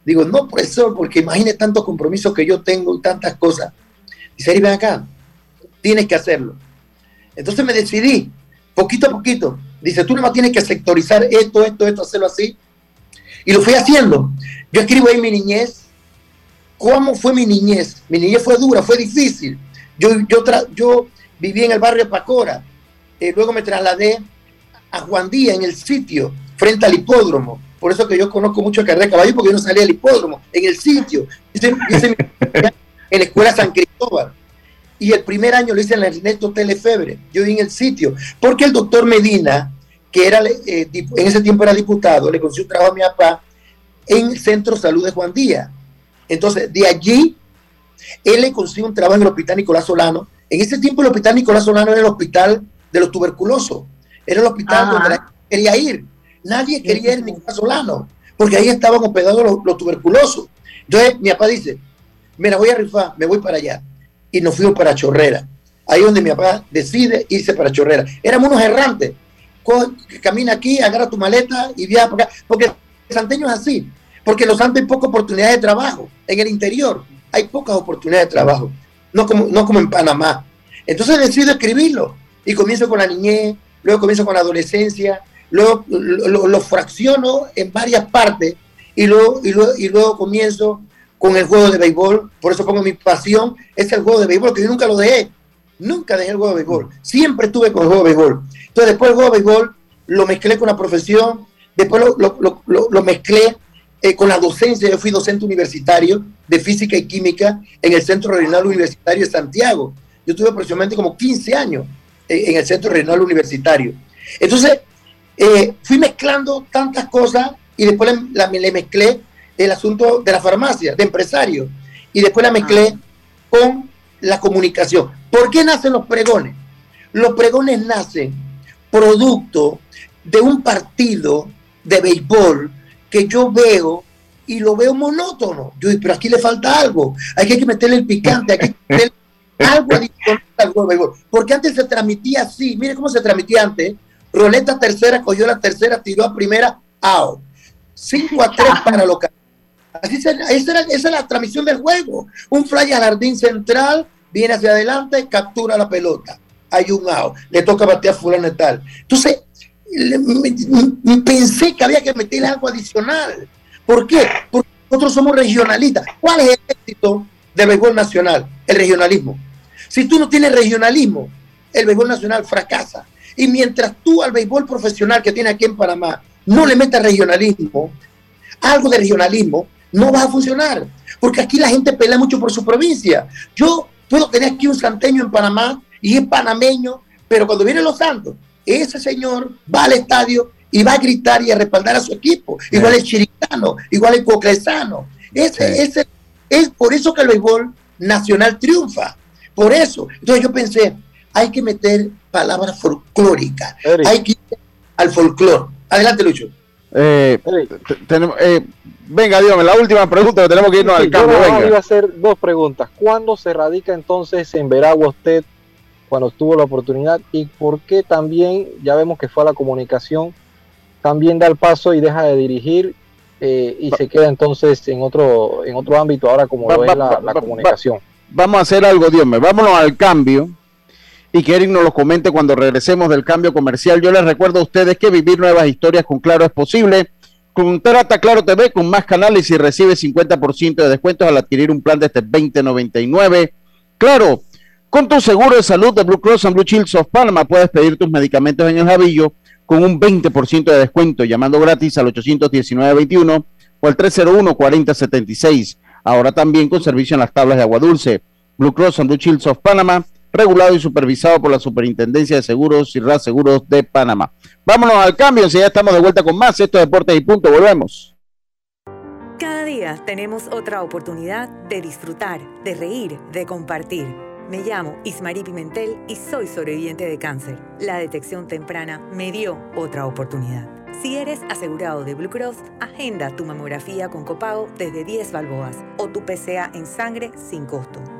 Digo, no, profesor, porque imagine tantos compromisos que yo tengo y tantas cosas. Dice, ven acá, tienes que hacerlo. Entonces me decidí, poquito a poquito. Dice, tú nomás tienes que sectorizar esto, esto, esto, hacerlo así. Y lo fui haciendo. Yo escribo ahí mi niñez, ¿Cómo fue mi niñez? Mi niñez fue dura, fue difícil. Yo, yo, yo viví en el barrio Pacora, eh, luego me trasladé a Juan Díaz, en el sitio, frente al hipódromo. Por eso que yo conozco mucho carrera de caballo, porque yo no salía al hipódromo, en el sitio. en la escuela San Cristóbal. Y el primer año lo hice en la Ernesto Telefebre, yo vi en el sitio, porque el doctor Medina, que era eh, en ese tiempo era diputado, le consiguió un trabajo a mi papá en el Centro Salud de Juan Díaz entonces, de allí, él le consigue un trabajo en el Hospital Nicolás Solano. En ese tiempo, el Hospital Nicolás Solano era el hospital de los tuberculosos. Era el hospital donde la quería ir. Nadie quería ir a Nicolás Solano, porque ahí estaban hospedados los, tuberculosos. Entonces, mi papá dice: Mira, voy a rifar, me voy para allá. Y nos fuimos para Chorrera. Ahí donde mi papá decide irse para Chorrera. Éramos unos errantes. camina aquí, agarra tu maleta y viaja para acá. Porque el santeño es así porque los Andes hay poca oportunidad de trabajo. En el interior hay pocas oportunidades de trabajo, no como, no como en Panamá. Entonces decido escribirlo y comienzo con la niñez, luego comienzo con la adolescencia, luego lo, fracciono en varias partes y luego, y, luego, y luego comienzo con el juego de béisbol. Por eso pongo mi pasión, es el juego de béisbol, que yo nunca lo dejé. Nunca dejé el juego de béisbol. Siempre estuve con el juego de béisbol. Entonces después el juego de béisbol lo mezclé con la profesión, después lo, lo mezclé eh, con la docencia, yo fui docente universitario de física y química en el Centro Regional Universitario de Santiago. Yo tuve aproximadamente como 15 años en el Centro Regional Universitario. Entonces, eh, fui mezclando tantas cosas y después le, mezclé el asunto de la farmacia, de empresario, y después la mezclé con la comunicación. ¿Por qué nacen los pregones? Los pregones nacen producto de un partido de béisbol que yo veo y lo veo monótono. Yo digo, pero aquí le falta algo. Hay que meterle el picante, hay que meterle algo adicional Porque antes se transmitía así. Mire cómo se transmitía antes. Roleta tercera, cogió la tercera, tiró a primera, out. 5 a 3 para local. Así se, esa, es la transmisión del juego. Un fly al jardín central, viene hacia adelante, captura la pelota. Hay un out. Le toca batear fulano y tal. Entonces, pensé que había que meterle algo adicional. ¿Por qué? Porque nosotros somos regionalistas. ¿Cuál es el éxito del béisbol nacional? El regionalismo. Si tú no tienes regionalismo, el béisbol nacional fracasa. Y mientras tú al béisbol profesional que tiene aquí en Panamá no le metas regionalismo, algo de regionalismo, no va a funcionar. Porque aquí la gente pelea mucho por su provincia. Yo puedo tener aquí un santeño en Panamá y es panameño, pero cuando vienen los santos, ese señor va al estadio y va a gritar y a respaldar a su equipo. Igual el chiricano, igual el coclesano. Ese, ese, es por eso que el béisbol nacional triunfa. Por eso. Entonces yo pensé, hay que meter palabras folclóricas. Hay que ir al folclore. Adelante, Lucho. Eh, tenemos, eh, venga, dígame, la última pregunta, tenemos que irnos al cambio. Yo iba a hacer dos preguntas. ¿Cuándo se radica entonces en Veragua usted cuando tuvo la oportunidad y por qué también, ya vemos que fue a la comunicación, también da el paso y deja de dirigir eh, y se queda entonces en otro, en otro ámbito ahora como lo es la, comunicación. Vamos a hacer algo, Dios mío, vámonos al cambio y que Eric nos lo comente cuando regresemos del cambio comercial. Yo les recuerdo a ustedes que vivir nuevas historias con Claro es posible. Contrata Claro TV con más canales y recibe 50% de descuentos al adquirir un plan de este 2099. Claro, con tu seguro de salud de Blue Cross and Blue Shield of Panama puedes pedir tus medicamentos en el Javillo con un 20% de descuento llamando gratis al 819-21 o al 301-4076. Ahora también con servicio en las tablas de agua dulce. Blue Cross and Blue Shields of Panama, regulado y supervisado por la Superintendencia de Seguros y Seguros de Panamá. Vámonos al cambio, si ya estamos de vuelta con más. Esto es Deportes y Punto, volvemos día tenemos otra oportunidad de disfrutar, de reír, de compartir. Me llamo Ismarí Pimentel y soy sobreviviente de cáncer. La detección temprana me dio otra oportunidad. Si eres asegurado de Blue Cross, agenda tu mamografía con copago desde 10 balboas o tu PCA en sangre sin costo.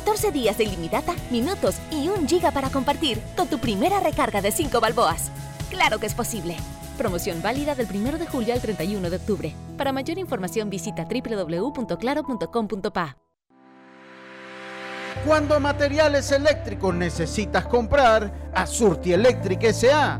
14 días de ilimitada, minutos y un giga para compartir con tu primera recarga de 5 balboas. Claro que es posible. Promoción válida del 1 de julio al 31 de octubre. Para mayor información visita www.claro.com.pa. Cuando materiales eléctricos necesitas comprar, a Surti Electric S.A.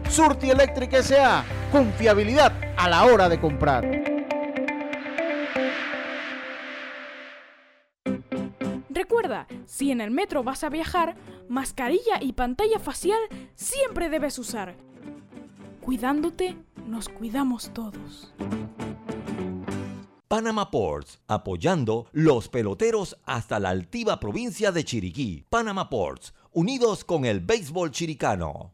Surti Electric S.A. Confiabilidad a la hora de comprar. Recuerda, si en el metro vas a viajar, mascarilla y pantalla facial siempre debes usar. Cuidándote, nos cuidamos todos. Panama Ports, apoyando los peloteros hasta la altiva provincia de Chiriquí. Panama Ports, unidos con el béisbol chiricano.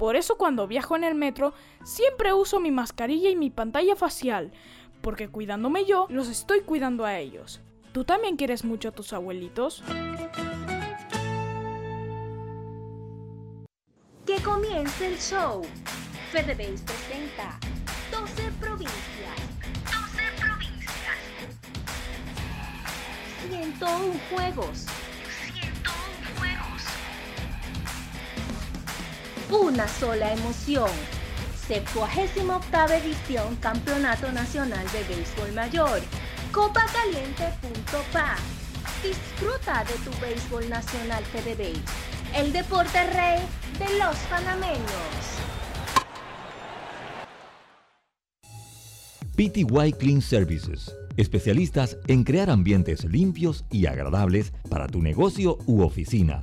Por eso cuando viajo en el metro siempre uso mi mascarilla y mi pantalla facial, porque cuidándome yo, los estoy cuidando a ellos. ¿Tú también quieres mucho a tus abuelitos? Que comience el show. FedeBase presenta 12 provincias. 12 provincias. 101 juegos. Una sola emoción. 78 edición Campeonato Nacional de Béisbol Mayor. Copacaliente.pa. Disfruta de tu béisbol nacional FedeBase. El deporte rey de los panameños. PTY Clean Services, especialistas en crear ambientes limpios y agradables para tu negocio u oficina.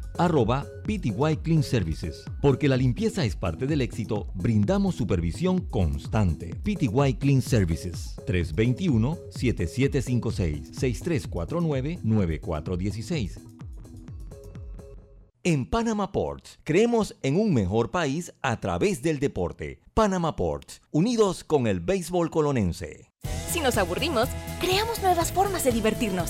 arroba PTY Clean Services. Porque la limpieza es parte del éxito, brindamos supervisión constante. PTY Clean Services 321-7756-6349-9416. En Panama Ports, creemos en un mejor país a través del deporte. Panama Ports, unidos con el béisbol colonense. Si nos aburrimos, creamos nuevas formas de divertirnos.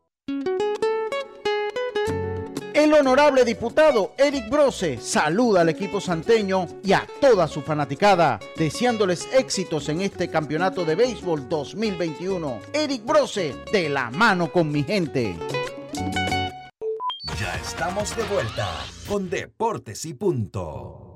El honorable diputado Eric Brose saluda al equipo santeño y a toda su fanaticada, deseándoles éxitos en este campeonato de béisbol 2021. Eric Brose, de la mano con mi gente. Ya estamos de vuelta con Deportes y Punto.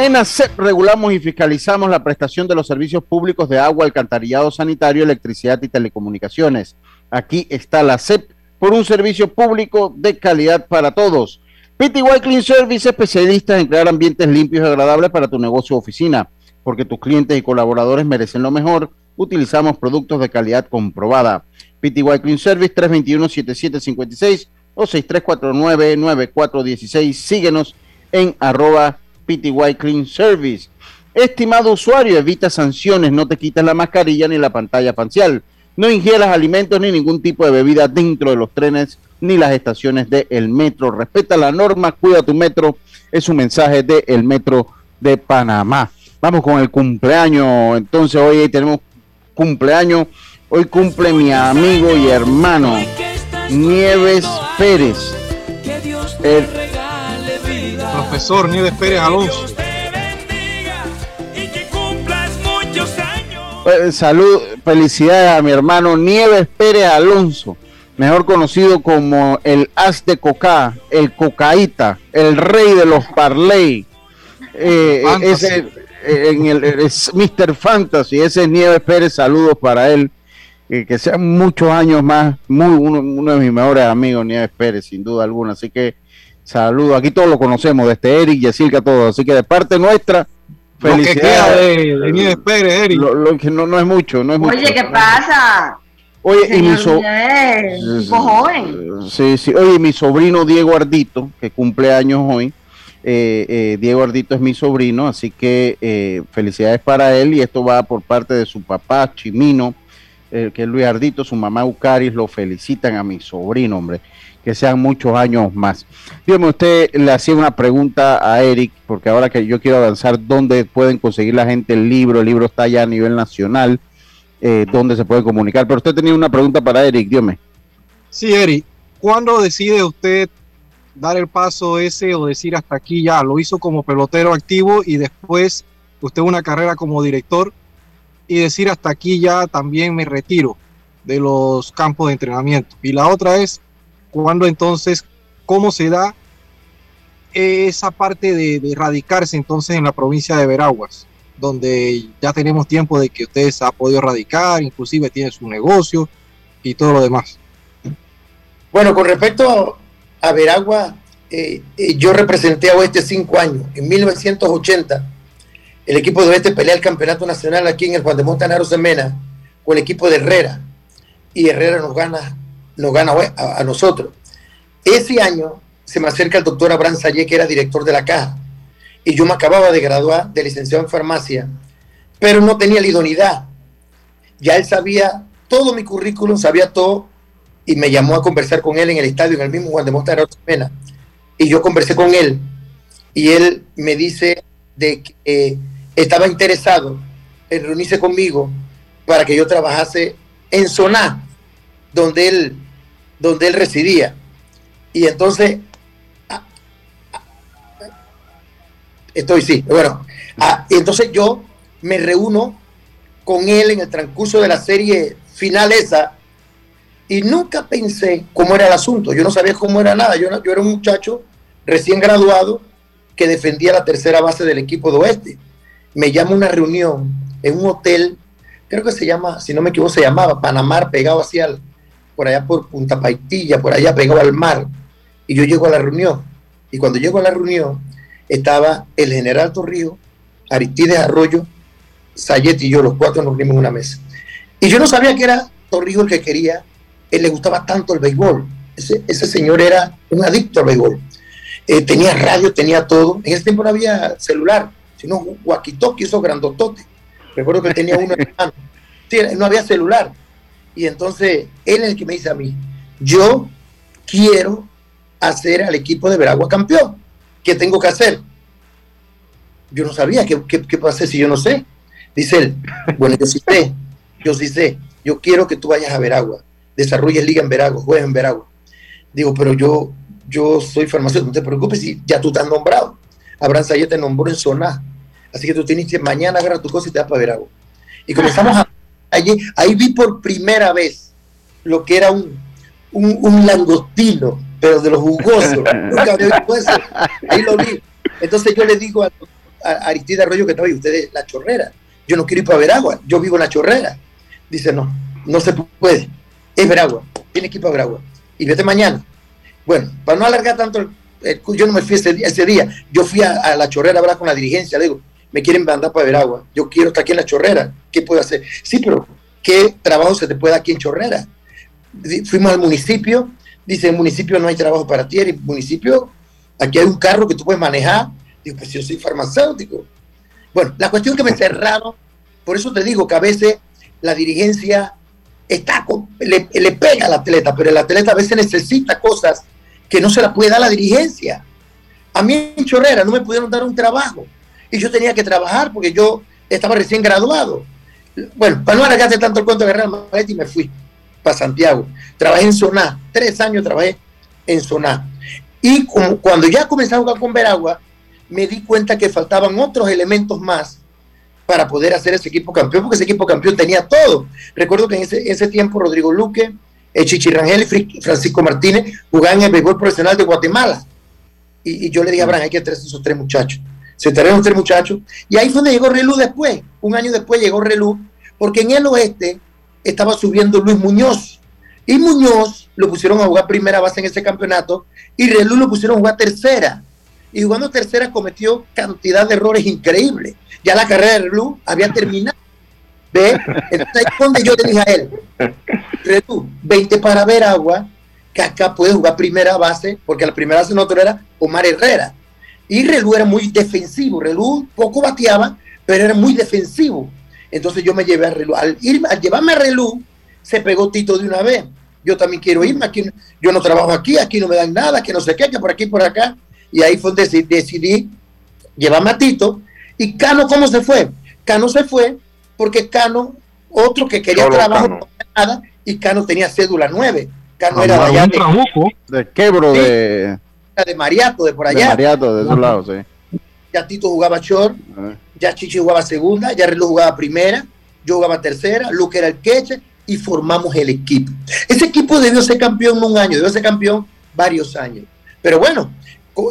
En ACEP regulamos y fiscalizamos la prestación de los servicios públicos de agua, alcantarillado sanitario, electricidad y telecomunicaciones. Aquí está la ACEP por un servicio público de calidad para todos. PTY Clean Service, especialistas en crear ambientes limpios y agradables para tu negocio o oficina. Porque tus clientes y colaboradores merecen lo mejor, utilizamos productos de calidad comprobada. PTY Clean Service 321-7756 o 6349-9416. Síguenos en arroba PTY Clean Service. Estimado usuario, evita sanciones, no te quites la mascarilla ni la pantalla facial. No ingieras alimentos ni ningún tipo de bebida dentro de los trenes ni las estaciones del metro. Respeta la norma, cuida tu metro. Es un mensaje del el metro de Panamá. Vamos con el cumpleaños. Entonces hoy tenemos cumpleaños. Hoy cumple mi amigo y hermano Nieves Pérez. El, profesor Nieves Pérez Alonso. Eh, salud, felicidades a mi hermano Nieves Pérez Alonso, mejor conocido como el as de coca, el cocaíta, el rey de los parley. Eh, ese, eh, en el, es Mr. Fantasy, ese es Nieves Pérez, saludos para él. que sean muchos años más, muy uno, uno de mis mejores amigos, Nieves Pérez, sin duda alguna. Así que Saludos, aquí todos lo conocemos, desde Eric, Yacirca, todos. Así que de parte nuestra, felicidades. de, de Nieves Pérez, Eric. Lo, que no, no es mucho, no es Oye, mucho. ¿qué pasa? Oye, y mi so joven. Sí, sí. Oye, mi sobrino Diego Ardito, que cumple años hoy. Eh, eh, Diego Ardito es mi sobrino, así que eh, felicidades para él. Y esto va por parte de su papá, Chimino, que es Luis Ardito, su mamá Eucaris, lo felicitan a mi sobrino, hombre que sean muchos años más. Dígame, usted le hacía una pregunta a Eric, porque ahora que yo quiero avanzar, ¿dónde pueden conseguir la gente el libro? El libro está ya a nivel nacional, eh, ¿dónde se puede comunicar? Pero usted tenía una pregunta para Eric, dígame. Sí, Eric, ¿cuándo decide usted dar el paso ese o decir hasta aquí ya? Lo hizo como pelotero activo y después usted una carrera como director y decir hasta aquí ya también me retiro de los campos de entrenamiento. Y la otra es, cuando entonces, cómo se da esa parte de, radicarse entonces en la provincia de Veraguas, donde ya tenemos tiempo de que usted se ha podido radicar, inclusive tiene su negocio y todo lo demás. Bueno, con respecto a Veragua, eh, eh, yo representé a Oeste cinco años. En 1980, el equipo de Oeste pelea el campeonato nacional aquí en el Juan de Montanaro Semena con el equipo de Herrera. Y Herrera nos gana nos gana a, nosotros. Ese año se me acerca el doctor Abraham Sayé, que era director de la caja, y yo me acababa de graduar de licenciado en farmacia, pero no tenía la idoneidad. Ya él sabía todo mi currículum, sabía todo, y me llamó a conversar con él en el estadio, en el mismo Juan de Monta Pena. Y yo conversé con él, y él me dice de que eh, estaba interesado en reunirse conmigo para que yo trabajase en Soná, donde él donde él residía. Y entonces, estoy sí, bueno, ah, entonces yo me reúno con él en el transcurso de la serie final esa y nunca pensé cómo era el asunto. Yo no sabía cómo era nada. Yo, yo era un muchacho recién graduado que defendía la tercera base del equipo de oeste. Me llama una reunión en un hotel, creo que se llama, si no me equivoco, se llamaba Panamar, pegado hacia por allá por Punta Paitilla, por allá pegado al mar. Y yo llego a la reunión. Y cuando llego a la reunión, estaba el general Torrijos, Aristides Arroyo, Sayet y yo, los cuatro nos reunimos en una mesa. Y yo no sabía que era Torrijos el que quería, él le gustaba tanto el béisbol. Ese, ese señor era un adicto al béisbol. Eh, tenía radio, tenía todo. En ese tiempo no había celular, sino walkie-talkie, esos grandototes. Recuerdo que tenía uno en mano. Sí, no había celular. Y entonces él es el que me dice a mí, yo quiero hacer al equipo de Veragua campeón. ¿Qué tengo que hacer? Yo no sabía qué, qué, qué hacer si yo no sé. Dice él, bueno, yo sí sé, yo sí sé, yo quiero que tú vayas a Veragua, desarrolles liga en Veragua, juegues en Veragua. Digo, pero yo, yo soy farmacéutico, no te preocupes si ya tú estás nombrado. Abraham Sayet te nombró en zona. Así que tú tienes que mañana agarrar tu cosa y te vas para Veragua. Y comenzamos a... Allí, ahí vi por primera vez lo que era un, un, un langostino, pero de los jugosos. Nunca había visto eso. Ahí lo vi. Entonces yo le digo a, a Aristide Arroyo que estaba ahí, ustedes la chorrera. Yo no quiero ir para Veragua, yo vivo en la chorrera. Dice, no, no se puede. Es Veragua, tiene que ir para Veragua. Y vete mañana. Bueno, para no alargar tanto, el, yo no me fui ese, día. Yo fui a, la chorrera a con la dirigencia. Le digo, me quieren mandar para Veragua. Yo quiero estar aquí en la chorrera. ¿Qué puedo hacer? Sí, pero ¿qué trabajo se te puede dar aquí en chorrera? Fuimos al municipio. Dice, el municipio no hay trabajo para ti. El municipio, aquí hay un carro que tú puedes manejar. Digo, pues yo soy farmacéutico. Bueno, la cuestión que me cerraron, por eso te digo que a veces la dirigencia está con, le, le, pega al atleta, pero el atleta a veces necesita cosas que no se las puede dar la dirigencia. A mí en Chorrera no me pudieron dar un trabajo y yo tenía que trabajar porque yo estaba recién graduado. Bueno, para no alargarte tanto el cuento de Real Madrid, me fui para Santiago. Trabajé en Soná, tres años trabajé en Soná. Y cuando ya comencé a jugar con Veragua, me di cuenta que faltaban otros elementos más para poder hacer ese equipo campeón, porque ese equipo campeón tenía todo. Recuerdo que en ese, tiempo Rodrigo Luque, Chichi Rangel y Francisco Martínez jugaban en el béisbol profesional de Guatemala. Y, yo le dije a Abraham, hay que traer esos tres muchachos. Se trajeron tres muchachos. Y ahí fue donde llegó Relú después. Un año después llegó Relú, porque en el oeste estaba subiendo Luis Muñoz. Y Muñoz lo pusieron a jugar primera base en ese campeonato y Relú lo pusieron a jugar tercera. Y jugando tercera cometió cantidad de errores increíbles. Ya la carrera de Relú había terminado. ¿Ve? Entonces donde yo le dije a él, Relú, 20 para ver agua, que acá puede jugar primera base, porque la primera base nosotros era Omar Herrera. Y Relú era muy defensivo. Relú poco bateaba, pero era muy defensivo. Entonces yo me llevé a Relú. Al, ir, al llevarme a Relú, se pegó Tito de una vez. Yo también quiero irme. Aquí, yo no trabajo aquí, aquí no me dan nada, que no sé qué, que por aquí, por acá. Y ahí fue donde decidí llevarme a Tito. ¿Y Cano cómo se fue? Cano se fue porque Cano, otro que quería Solo trabajo, Cano. no nada, y Cano tenía cédula 9. Cano ah, era de allá de, de quebro sí, de de Mariato, de por allá. De Mariato, de esos lados, sí. Ya Tito jugaba short, -huh. ya Chichi jugaba segunda, ya Reloj jugaba primera, yo jugaba tercera, Luke era el queche y formamos el equipo. Ese equipo debió ser campeón un año, debió ser campeón varios años. Pero bueno,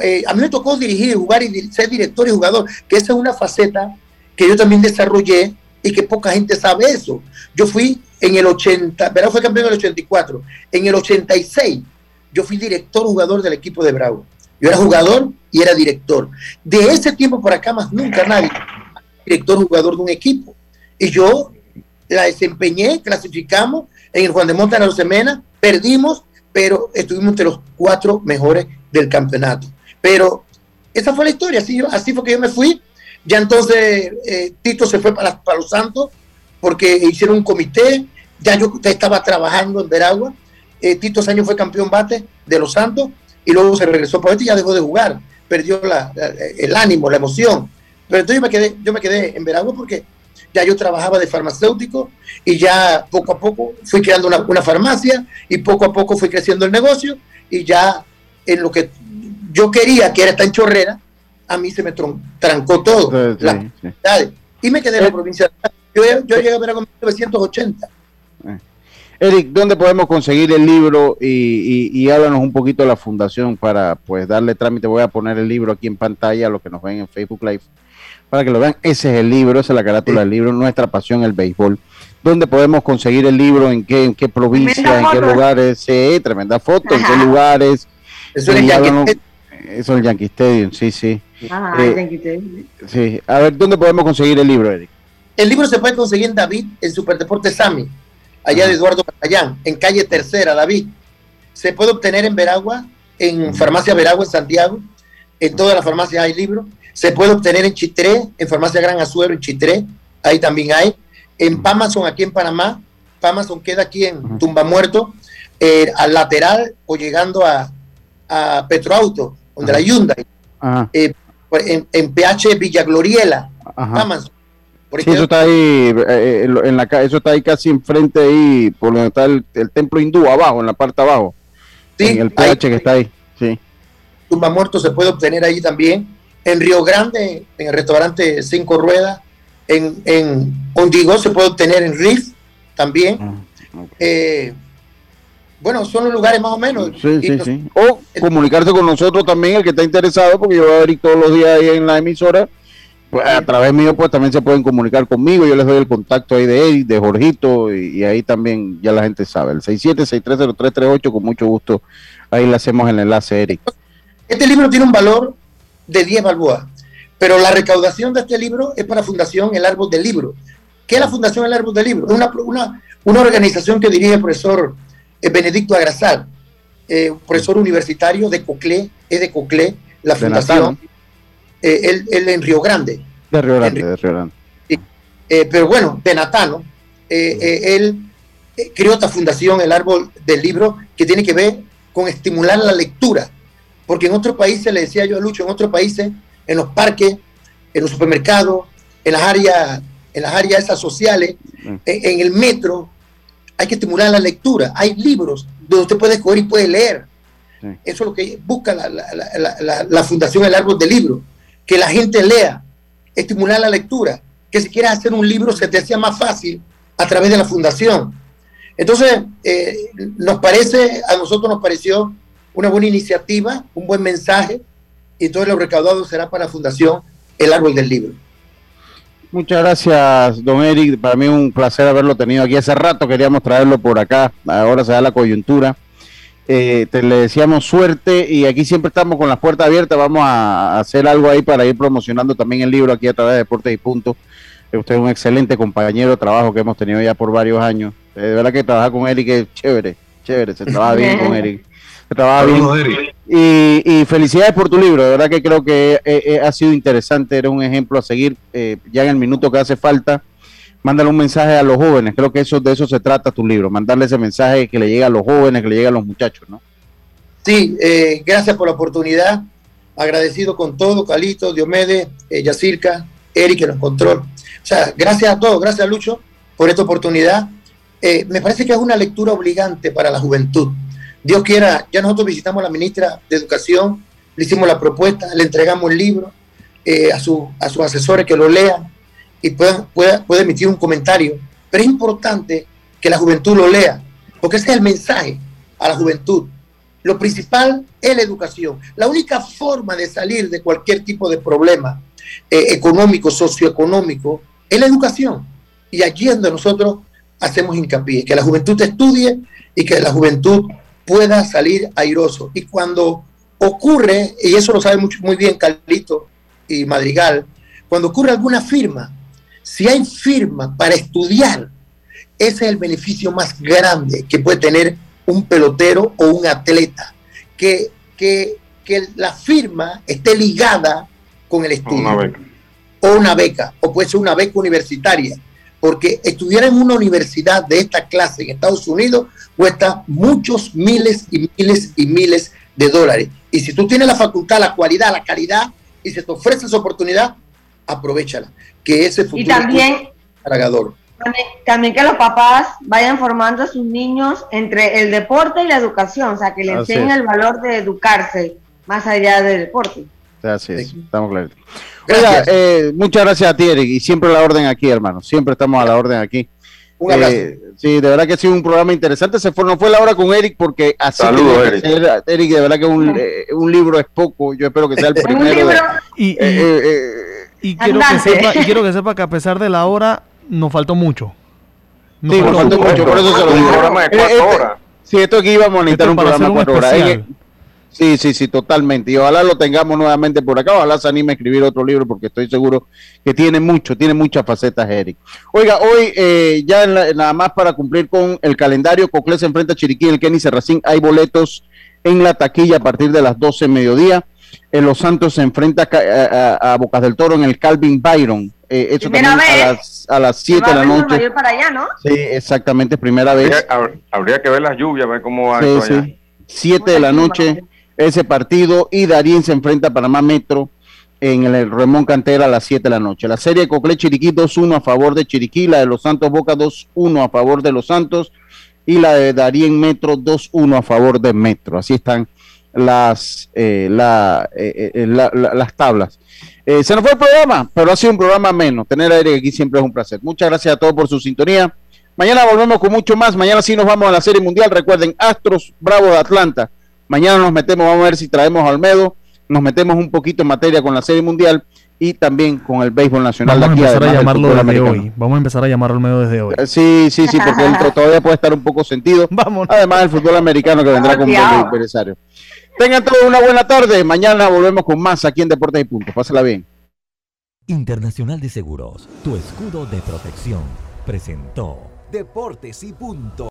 eh, a mí me tocó dirigir, jugar y ser director y jugador, que esa es una faceta que yo también desarrollé y que poca gente sabe eso. Yo fui en el 80, ¿verdad? Fue campeón en el 84. En el 86 yo fui director jugador del equipo de Bravo. Yo era jugador y era director. De ese tiempo por acá más nunca nadie director jugador de un equipo. Y yo la desempeñé, clasificamos en el Juan de Monta la Semana, perdimos, pero estuvimos entre los cuatro mejores del campeonato. Pero esa fue la historia, así, así fue que yo me fui. Ya entonces eh, Tito se fue para, Los Santos porque hicieron un comité, ya yo estaba trabajando en Veragua eh, Tito ese año fue campeón bate de Los Santos y luego se regresó por este y ya dejó de jugar, perdió el ánimo, la emoción. Pero entonces yo me quedé, yo me quedé en Veragua porque ya yo trabajaba de farmacéutico y ya poco a poco fui creando una, una, farmacia y poco a poco fui creciendo el negocio y ya en lo que yo quería, que era estar en Chorrera, a mí se me trancó todo. Sí, las sí, sí. Y me quedé en la provincia. Yo, yo llegué a Veragua en 1980. Eric, ¿dónde podemos conseguir el libro? Y, y, y, háblanos un poquito de la fundación para pues darle trámite. Voy a poner el libro aquí en pantalla, a los que nos ven en Facebook Live, para que lo vean. Ese es el libro, esa es la carátula del libro, Nuestra Pasión, el Béisbol. ¿Dónde podemos conseguir el libro? ¿En qué, en qué provincia? ¿En qué lugares? Sí, tremenda foto. ¿En qué lugares? Eso es el Yankee Eso es el Yankee Stadium, sí, sí. Ajá, eh. Sí. A ver, ¿dónde podemos conseguir el libro, Eric? El libro se puede conseguir en David, en Superdeporte Sami, allá de Eduardo Catallán, en calle Tercera, David. Se puede obtener en Veragua, en Farmacia Veragua, en Santiago. En todas las farmacias hay libros. Se puede obtener en Chitré, en Farmacia Gran Azuero, en Chitré. Ahí también hay. En Pamazon, aquí en Panamá. Pamazon queda aquí en Tumba Muerto, eh, al lateral o llegando a, a Petroauto, donde la Hyundai. Eh, en, en, PH Villa Gloriela, Pamazon eso está ahí, eh, en la, eso está ahí casi enfrente ahí, por donde está el, templo hindú, abajo, en la parte abajo. Sí, en el PH que está ahí, sí. Tumba Muerto se puede obtener ahí también. En Río Grande, en el restaurante Cinco Ruedas. En, en Ondigo se puede obtener en Riff también. Ah, eh, bueno, son los lugares más o menos. Sí, sí, sí. O comunicarse con nosotros también, el que está interesado, porque yo voy a ver todos los días ahí en la emisora pues, a través mío, pues también se pueden comunicar conmigo. Yo les doy el contacto ahí de él, de Jorgito, y, ahí también ya la gente sabe. El 67630338, con mucho gusto. Ahí le hacemos el enlace, Eric. Este libro tiene un valor de 10 balboas, pero la recaudación de este libro es para Fundación El Árbol del Libro. ¿Qué es la Fundación El Árbol del Libro? Una, una, una organización que dirige el profesor Benedicto Agrasal, eh, profesor universitario de Coclé, es de Coclé, la fundación. Eh, él, en Río Grande. De Río Grande, de Río Grande. Eh, pero bueno, de Natano, eh, él creó esta fundación, el árbol del libro, que tiene que ver con estimular la lectura. Porque en otros países, le decía yo a Lucho, en otros países, en los parques, en los supermercados, en las áreas, en las áreas esas sociales, mm. en, el metro, hay que estimular la lectura. Hay libros donde usted puede escoger y puede leer. Eso es lo que busca la, la, la Fundación El Árbol del Libro que la gente lea, estimular la lectura, que si quieres hacer un libro se te hacía más fácil a través de la fundación. Entonces, eh, nos parece, a nosotros nos pareció una buena iniciativa, un buen mensaje, y todo lo recaudado será para la Fundación El Árbol del Libro. Muchas gracias, don Eric. Para mí un placer haberlo tenido aquí. Hace rato queríamos traerlo por acá. Ahora se da la coyuntura. Eh, te le decíamos suerte y aquí siempre estamos con las puertas abiertas. Vamos a hacer algo ahí para ir promocionando también el libro aquí a través de Deportes y Puntos. Eh, usted es un excelente compañero de trabajo que hemos tenido ya por varios años. Eh, de verdad que trabajar con Eric es chévere, chévere, se trabaja bien con Eric. Se trabaja bien. Y, y, felicidades por tu libro, de verdad que creo que ha sido interesante, era un ejemplo a seguir ya en el minuto que hace falta mándale un mensaje a los jóvenes. Creo que eso de eso se trata tu libro, mandarle ese mensaje que le llegue a los jóvenes, que le llegue a los muchachos, ¿no? Sí, eh, gracias por la oportunidad. Agradecido con todo, Calito, Diomedes, eh, Yacirca, Eric en los control. O sea, gracias a todos, gracias a Lucho por esta oportunidad. Eh, me parece que es una lectura obligante para la juventud. Dios quiera, ya nosotros visitamos a la ministra de Educación, le hicimos la propuesta, le entregamos el libro eh, a, su, a sus asesores que lo lean y pueda, puede emitir un comentario, pero es importante que la juventud lo lea, porque ese es el mensaje a la juventud. Lo principal es la educación. La única forma de salir de cualquier tipo de problema eh, económico, socioeconómico, es la educación. Y aquí es donde nosotros hacemos hincapié, que la juventud estudie y que la juventud pueda salir airoso. Y cuando ocurre, y eso lo sabe muy bien Carlito y Madrigal, cuando ocurre alguna firma si hay firma para estudiar, ese es el beneficio más grande que puede tener un pelotero o un atleta. Que, que, la firma esté ligada con el estudio. Una beca. O una beca, o puede ser una beca universitaria. Porque estudiar en una universidad de esta clase en Estados Unidos cuesta muchos miles y miles y miles de dólares. Y si tú tienes la facultad, la cualidad, la calidad, y se te ofrece esa oportunidad, aprovechala que ese futuro y también, cargador. También que los papás vayan formando a sus niños entre el deporte y la educación, o sea, que le enseñen el valor de educarse más allá del deporte. Así es, estamos claros. Eh, muchas gracias a ti, Eric, y siempre la orden aquí, hermano. Siempre estamos a la orden aquí. Un abrazo. Eh, sí, de verdad que ha sido un programa interesante. Se fue, no fue la hora con Eric porque así Saludos, Eric. Eric, de verdad que un, eh, un, libro es poco. Yo espero que sea el primero. y, Y quiero, que sepa, y quiero que sepa que a pesar de la hora, nos faltó mucho. Nos Sí, nos faltó mucho, por eso se lo digo. Un programa de cuatro Eh, este- horas. Sí, esto aquí íbamos a necesitar un programa de cuatro horas. Eh, Sí, sí, sí, totalmente. Y ojalá lo tengamos nuevamente por acá. Ojalá se anime a escribir otro libro porque estoy seguro que tiene mucho, tiene muchas facetas, Eric. Oiga, hoy eh, ya en la- nada más para cumplir con el calendario, Coclés se enfrenta a Chiriquí en el Kenny Serracín. Hay boletos en la taquilla a partir de las 12 mediodía. En Los Santos se enfrenta a, Ca- a- a- Bocas del Toro en el Calvin Byron. Eh, eso Primera también a vez. las, a las 7 Va de la noche. Mayor para allá, ¿no? Sí, exactamente, primera vez. Habría, hab- habría que ver las lluvias, ver cómo va Sí, eso allá. sí. 7 de la noche ese partido y Darien se enfrenta a Panamá Metro en el Ramón Cantera a las 7 de la noche. La serie de Coclé Chiriquí 2-1 a favor de Chiriquí, la de Los Santos Boca 2-1 a favor de Los Santos y la de Darien Metro 2-1 a favor de Metro. Así están las, eh, la, eh, eh, la- la- las tablas. Eh, se nos fue el programa, pero ha sido un programa menos. Tener a Eric aquí siempre es un placer. Muchas gracias a todos por su sintonía. Mañana volvemos con mucho más. Mañana sí nos vamos a la Serie Mundial. Recuerden, Astros Bravos de Atlanta. Mañana nos metemos, vamos a ver si traemos a Olmedo. Nos metemos un poquito en materia con la Serie Mundial y también con el béisbol nacional Vamos a de aquí. empezar a llamarlo desde americano. hoy. Vamos a empezar a llamarlo al medio desde hoy. Sí, sí, sí, porque él todavía puede estar un poco sentido. Además, el fútbol americano que vendrá con un empresario. Tengan todos una buena tarde. Mañana volvemos con más aquí en Deportes y Puntos. Pásala bien. Internacional de Seguros, tu escudo de protección, presentó Deportes y punto.